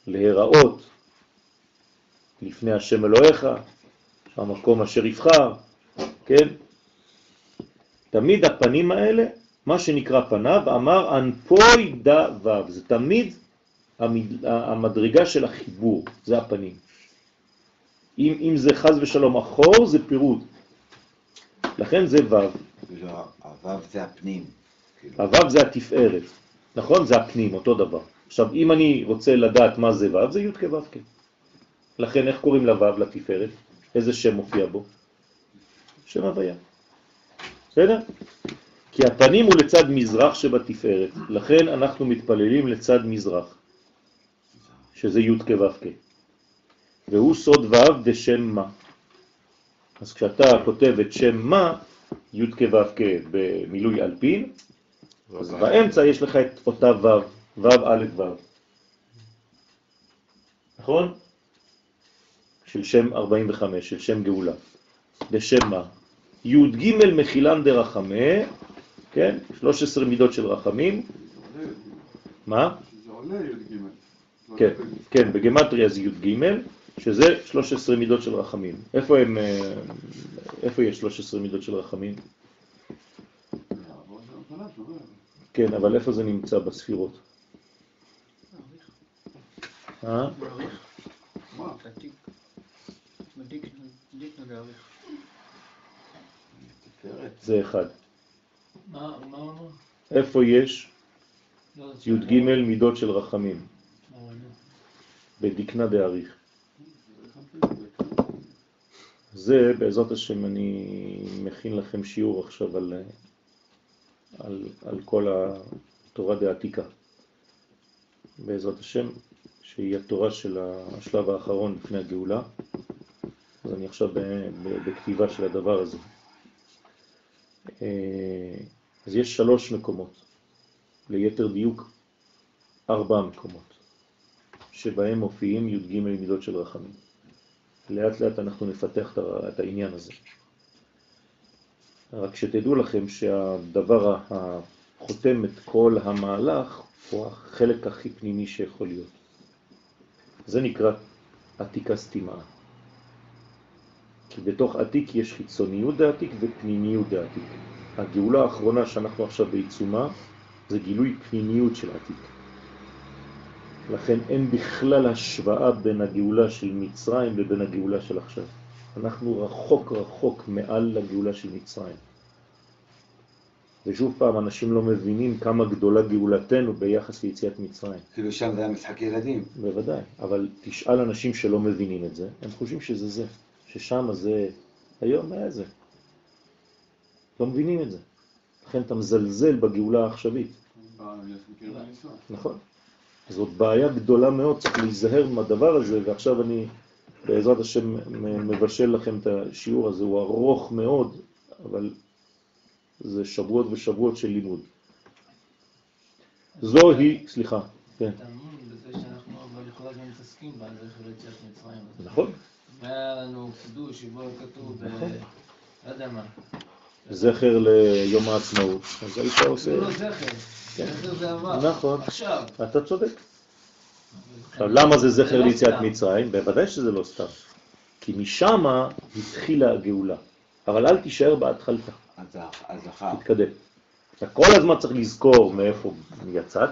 להיראות לפני השם אלוהיך, המקום אשר יבחר, כן? תמיד הפנים האלה, מה שנקרא פניו, אמר אנפוי דה וו, זה תמיד המד... המדרגה של החיבור, זה הפנים. אם, אם זה חז ושלום אחור, זה פירוד. לכן זה ו'. כאילו, הוו זה הפנים. כאילו. הו' זה התפארת, נכון? זה הפנים, אותו דבר. עכשיו, אם אני רוצה לדעת מה זה ו', זה י' כו' כ'. לכן, איך קוראים לו' לתפארת? איזה שם מופיע בו? שם הוויה. בסדר? כי הפנים הוא לצד מזרח שבתפארת, לכן אנחנו מתפללים לצד מזרח, שזה י' כו' כ'. והוא סוד ו' דשם מה. אז כשאתה כותב את שם מה, י' כו' כ' במילוי אלפין, אז באמצע יש לך את אותה ו', ו' א' ו'. נכון? של שם 45, של שם גאולה. לשם מה? י"ג מחילן דרחמה, כן? 13 מידות של רחמים. מה? זה עולה י"ג. כן, כן, בגמטריה זה י"ג, שזה 13 מידות של רחמים. איפה הם, אה, איפה יש 13 מידות של רחמים? כן, אבל איפה זה נמצא בספירות? אה? זה אחד. מה? איפה יש לא, י"ג מידות של רחמים? בדקנה דאריך. זה בעזרת השם אני מכין לכם שיעור עכשיו על, על, על כל התורה דעתיקה. בעזרת השם, שהיא התורה של השלב האחרון לפני הגאולה. אז אני עכשיו בכתיבה של הדבר הזה. אה, אז יש שלוש מקומות, ליתר דיוק ארבע מקומות, שבהם מופיעים י"ג מידות של רחמים. לאט לאט אנחנו נפתח את העניין הזה. רק שתדעו לכם שהדבר החותם את כל המהלך הוא החלק הכי פנימי שיכול להיות. זה נקרא עתיקה סתימה. כי בתוך עתיק יש חיצוניות דעתיק ופנימיות דעתיק. הגאולה האחרונה שאנחנו עכשיו בעיצומה זה גילוי פנימיות של עתיק. לכן אין בכלל השוואה בין הגאולה של מצרים לבין הגאולה של עכשיו. אנחנו רחוק רחוק מעל הגאולה של מצרים. ושוב פעם, אנשים לא מבינים כמה גדולה גאולתנו ביחס ליציאת מצרים. כאילו שם זה היה משחק ילדים. בוודאי, אבל תשאל אנשים שלא מבינים את זה, הם חושבים שזה זה, ששם זה, היום היה זה. לא מבינים את זה. לכן אתה מזלזל בגאולה העכשווית, נכון? זאת בעיה גדולה מאוד, צריך להיזהר מהדבר הזה, ועכשיו אני בעזרת השם מבשל לכם את השיעור הזה, הוא ארוך מאוד, אבל זה שבועות ושבועות של לימוד. זוהי, סליחה, כן, מצרים. נכון? והיה לנו קידוש שבו כתוב, נכון. לא יודע מה. זכר ליום העצמאות, אז היית זה עושה... לא זכר, כן. זכר זה עבר. נכון. עכשיו. אתה צודק. עכשיו, למה זה זכר לא ליציאת. מצרים? בוודאי שזה לא סתם. כי משם התחילה הגאולה. אבל אל תישאר בהתחלתה. תתקדם. אתה כל הזמן צריך לזכור מאיפה יצאת,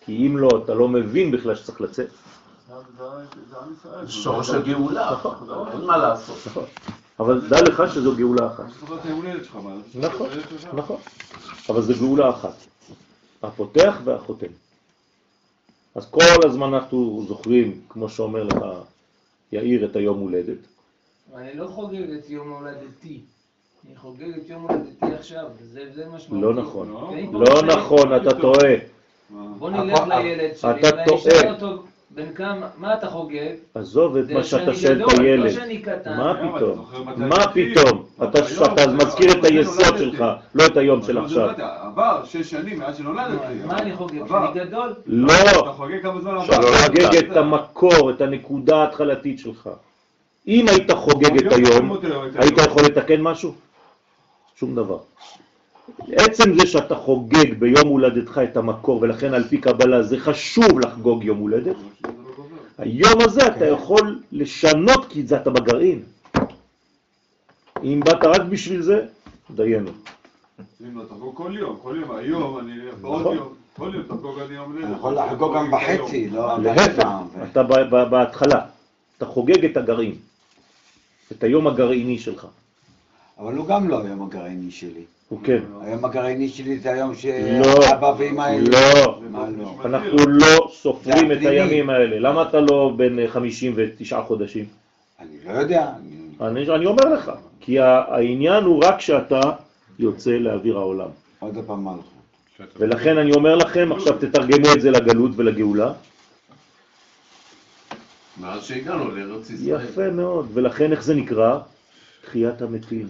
כי אם לא, אתה לא מבין בכלל שצריך לצאת. זה שורש הגאולה, נכון. אין מה לעשות. נכון. אבל דע לך שזו גאולה אחת. נכון. נכון. אבל זו גאולה אחת. הפותח והחותם. אז כל הזמן אנחנו זוכרים, כמו שאומר לך יאיר, את היום הולדת. אני לא חוגג את יום הולדתי. אני חוגג את יום הולדתי עכשיו, זה משמעותי. לא נכון. פה לא. נכון, אתה טועה. בוא נלך לילד שלי, טועה. אשאל אותו, בן כמה, מה אתה חוגג? עזוב את זה מה שאתה שואל את לא הילד. קטן. מה אתה פתאום? מה? פתאום? אתה אתה זה- מזכיר את מתי היסוד? שלך, לא את היום של עכשיו. לא עבר שש שנים מאז שנולדתי. מה אני חוגג? שאני גדול? לא, אתה חוגג כמה זמן אתה עבר. חוגג את המקור, את הנקודה ההתחלתית שלך. אם היית חוגג את היום, היית יכול לתקן משהו? שום דבר. עצם זה שאתה חוגג ביום הולדתך את המקור, ולכן על פי קבלה זה חשוב לחגוג יום הולדת, היום הזה אתה יכול לשנות כי זה אתה בגרעין. אם באת רק בשביל זה, דיינו. אם לא, תחגוג כל יום, כל יום, היום, אני, בעוד נכון. יום, כל יום תחגוג עד יום הולדת. אני יכול לחגוג גם בחצי, לא... להפך, אתה ב- ב- בהתחלה, אתה חוגג את הגרעין, את היום הגרעיני שלך. אבל הוא גם לא היום הגרעיני שלי. הוא כן. היום הגרעיני שלי זה היום לא, שאבא ואמא האלה. לא. לא? אנחנו לא סופרים את. הימים האלה. למה אתה לא בן 59 חודשים? אני לא יודע. אני- אומר לך, כי העניין הוא רק שאתה יוצא לאוויר העולם. עוד פעם מלכות. ולכן אני אומר לכם, עכשיו תתרגמו את זה לגלות ולגאולה. מאז שהגענו לארץ ישראל. יפה מאוד, ולכן איך זה נקרא? תחיית המתים.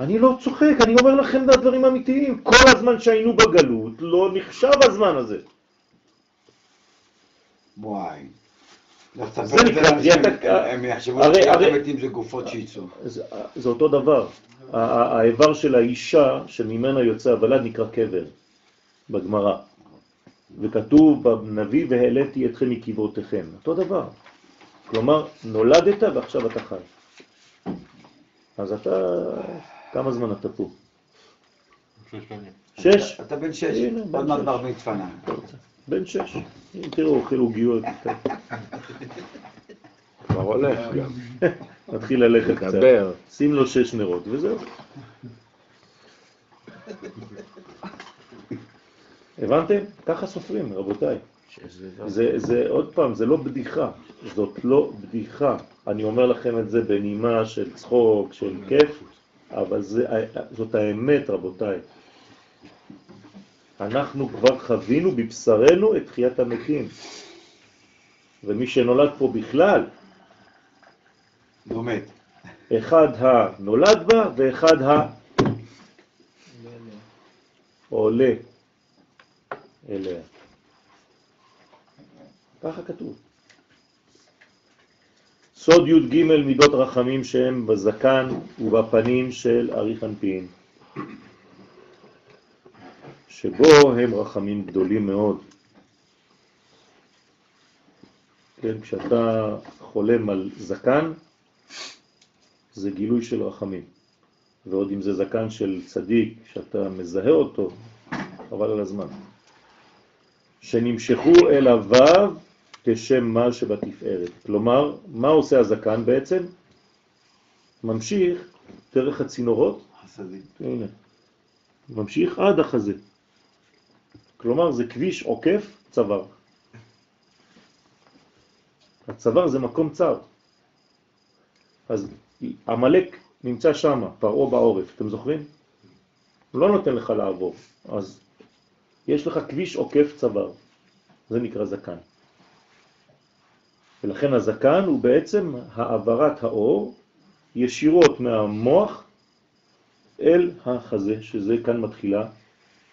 אני לא צוחק, אני אומר לכם את הדברים אמיתיים. כל הזמן שהיינו בגלות לא נחשב הזמן הזה. וואי. תספר זה נקרא הם יחשבו הרי- שתחיית הרי- המתים זה גופות שיצאו. זה, אותו דבר. האיבר של האישה שממנה יוצא הוולד נקרא קבר בגמרא. וכתוב בנביא והעליתי אתכם מקבעותיכם. אותו דבר. כלומר, נולדת ועכשיו אתה חי. אז אתה, כמה זמן אתה פה? שש? אתה בן שש, עוד מעט. בר מצווה. בן שש. אם תראו, אוכל עוגיות, כבר הולך גם. מתחיל ללכת קצת. שים לו שש נרות וזהו. הבנתם? ככה סופרים, רבותיי. זה, זה, עוד פעם, זה לא בדיחה, זאת לא בדיחה. אני אומר לכם את זה בנימה של צחוק, של כיף, אבל זה, זאת האמת, רבותיי. אנחנו כבר חווינו בבשרנו את תחיית המתים. ומי שנולד פה בכלל, לא מת. אחד הנולד בה ואחד העולה אליה. ככה כתוב. סוד י"ג מידות רחמים שהם בזקן ובפנים של אריך אנפין, שבו הם רחמים גדולים מאוד. כן, כשאתה חולם על זקן, זה גילוי של רחמים. ועוד אם זה זקן של צדיק, שאתה מזהה אותו, חבל על הזמן. שנמשכו אל הוו כשם מה שבתפארת. כלומר, מה עושה הזקן בעצם? ממשיך דרך הצינורות, חסדים. הנה, ממשיך עד החזה. כלומר, זה כביש עוקף צוואר. הצוואר זה מקום צר. אז עמלק נמצא שם, פרעה בעורף, אתם זוכרים? הוא לא נותן לך לעבור, אז יש לך כביש עוקף צוואר, זה נקרא זקן. ולכן הזקן הוא בעצם העברת האור ישירות מהמוח אל החזה, שזה כאן מתחילה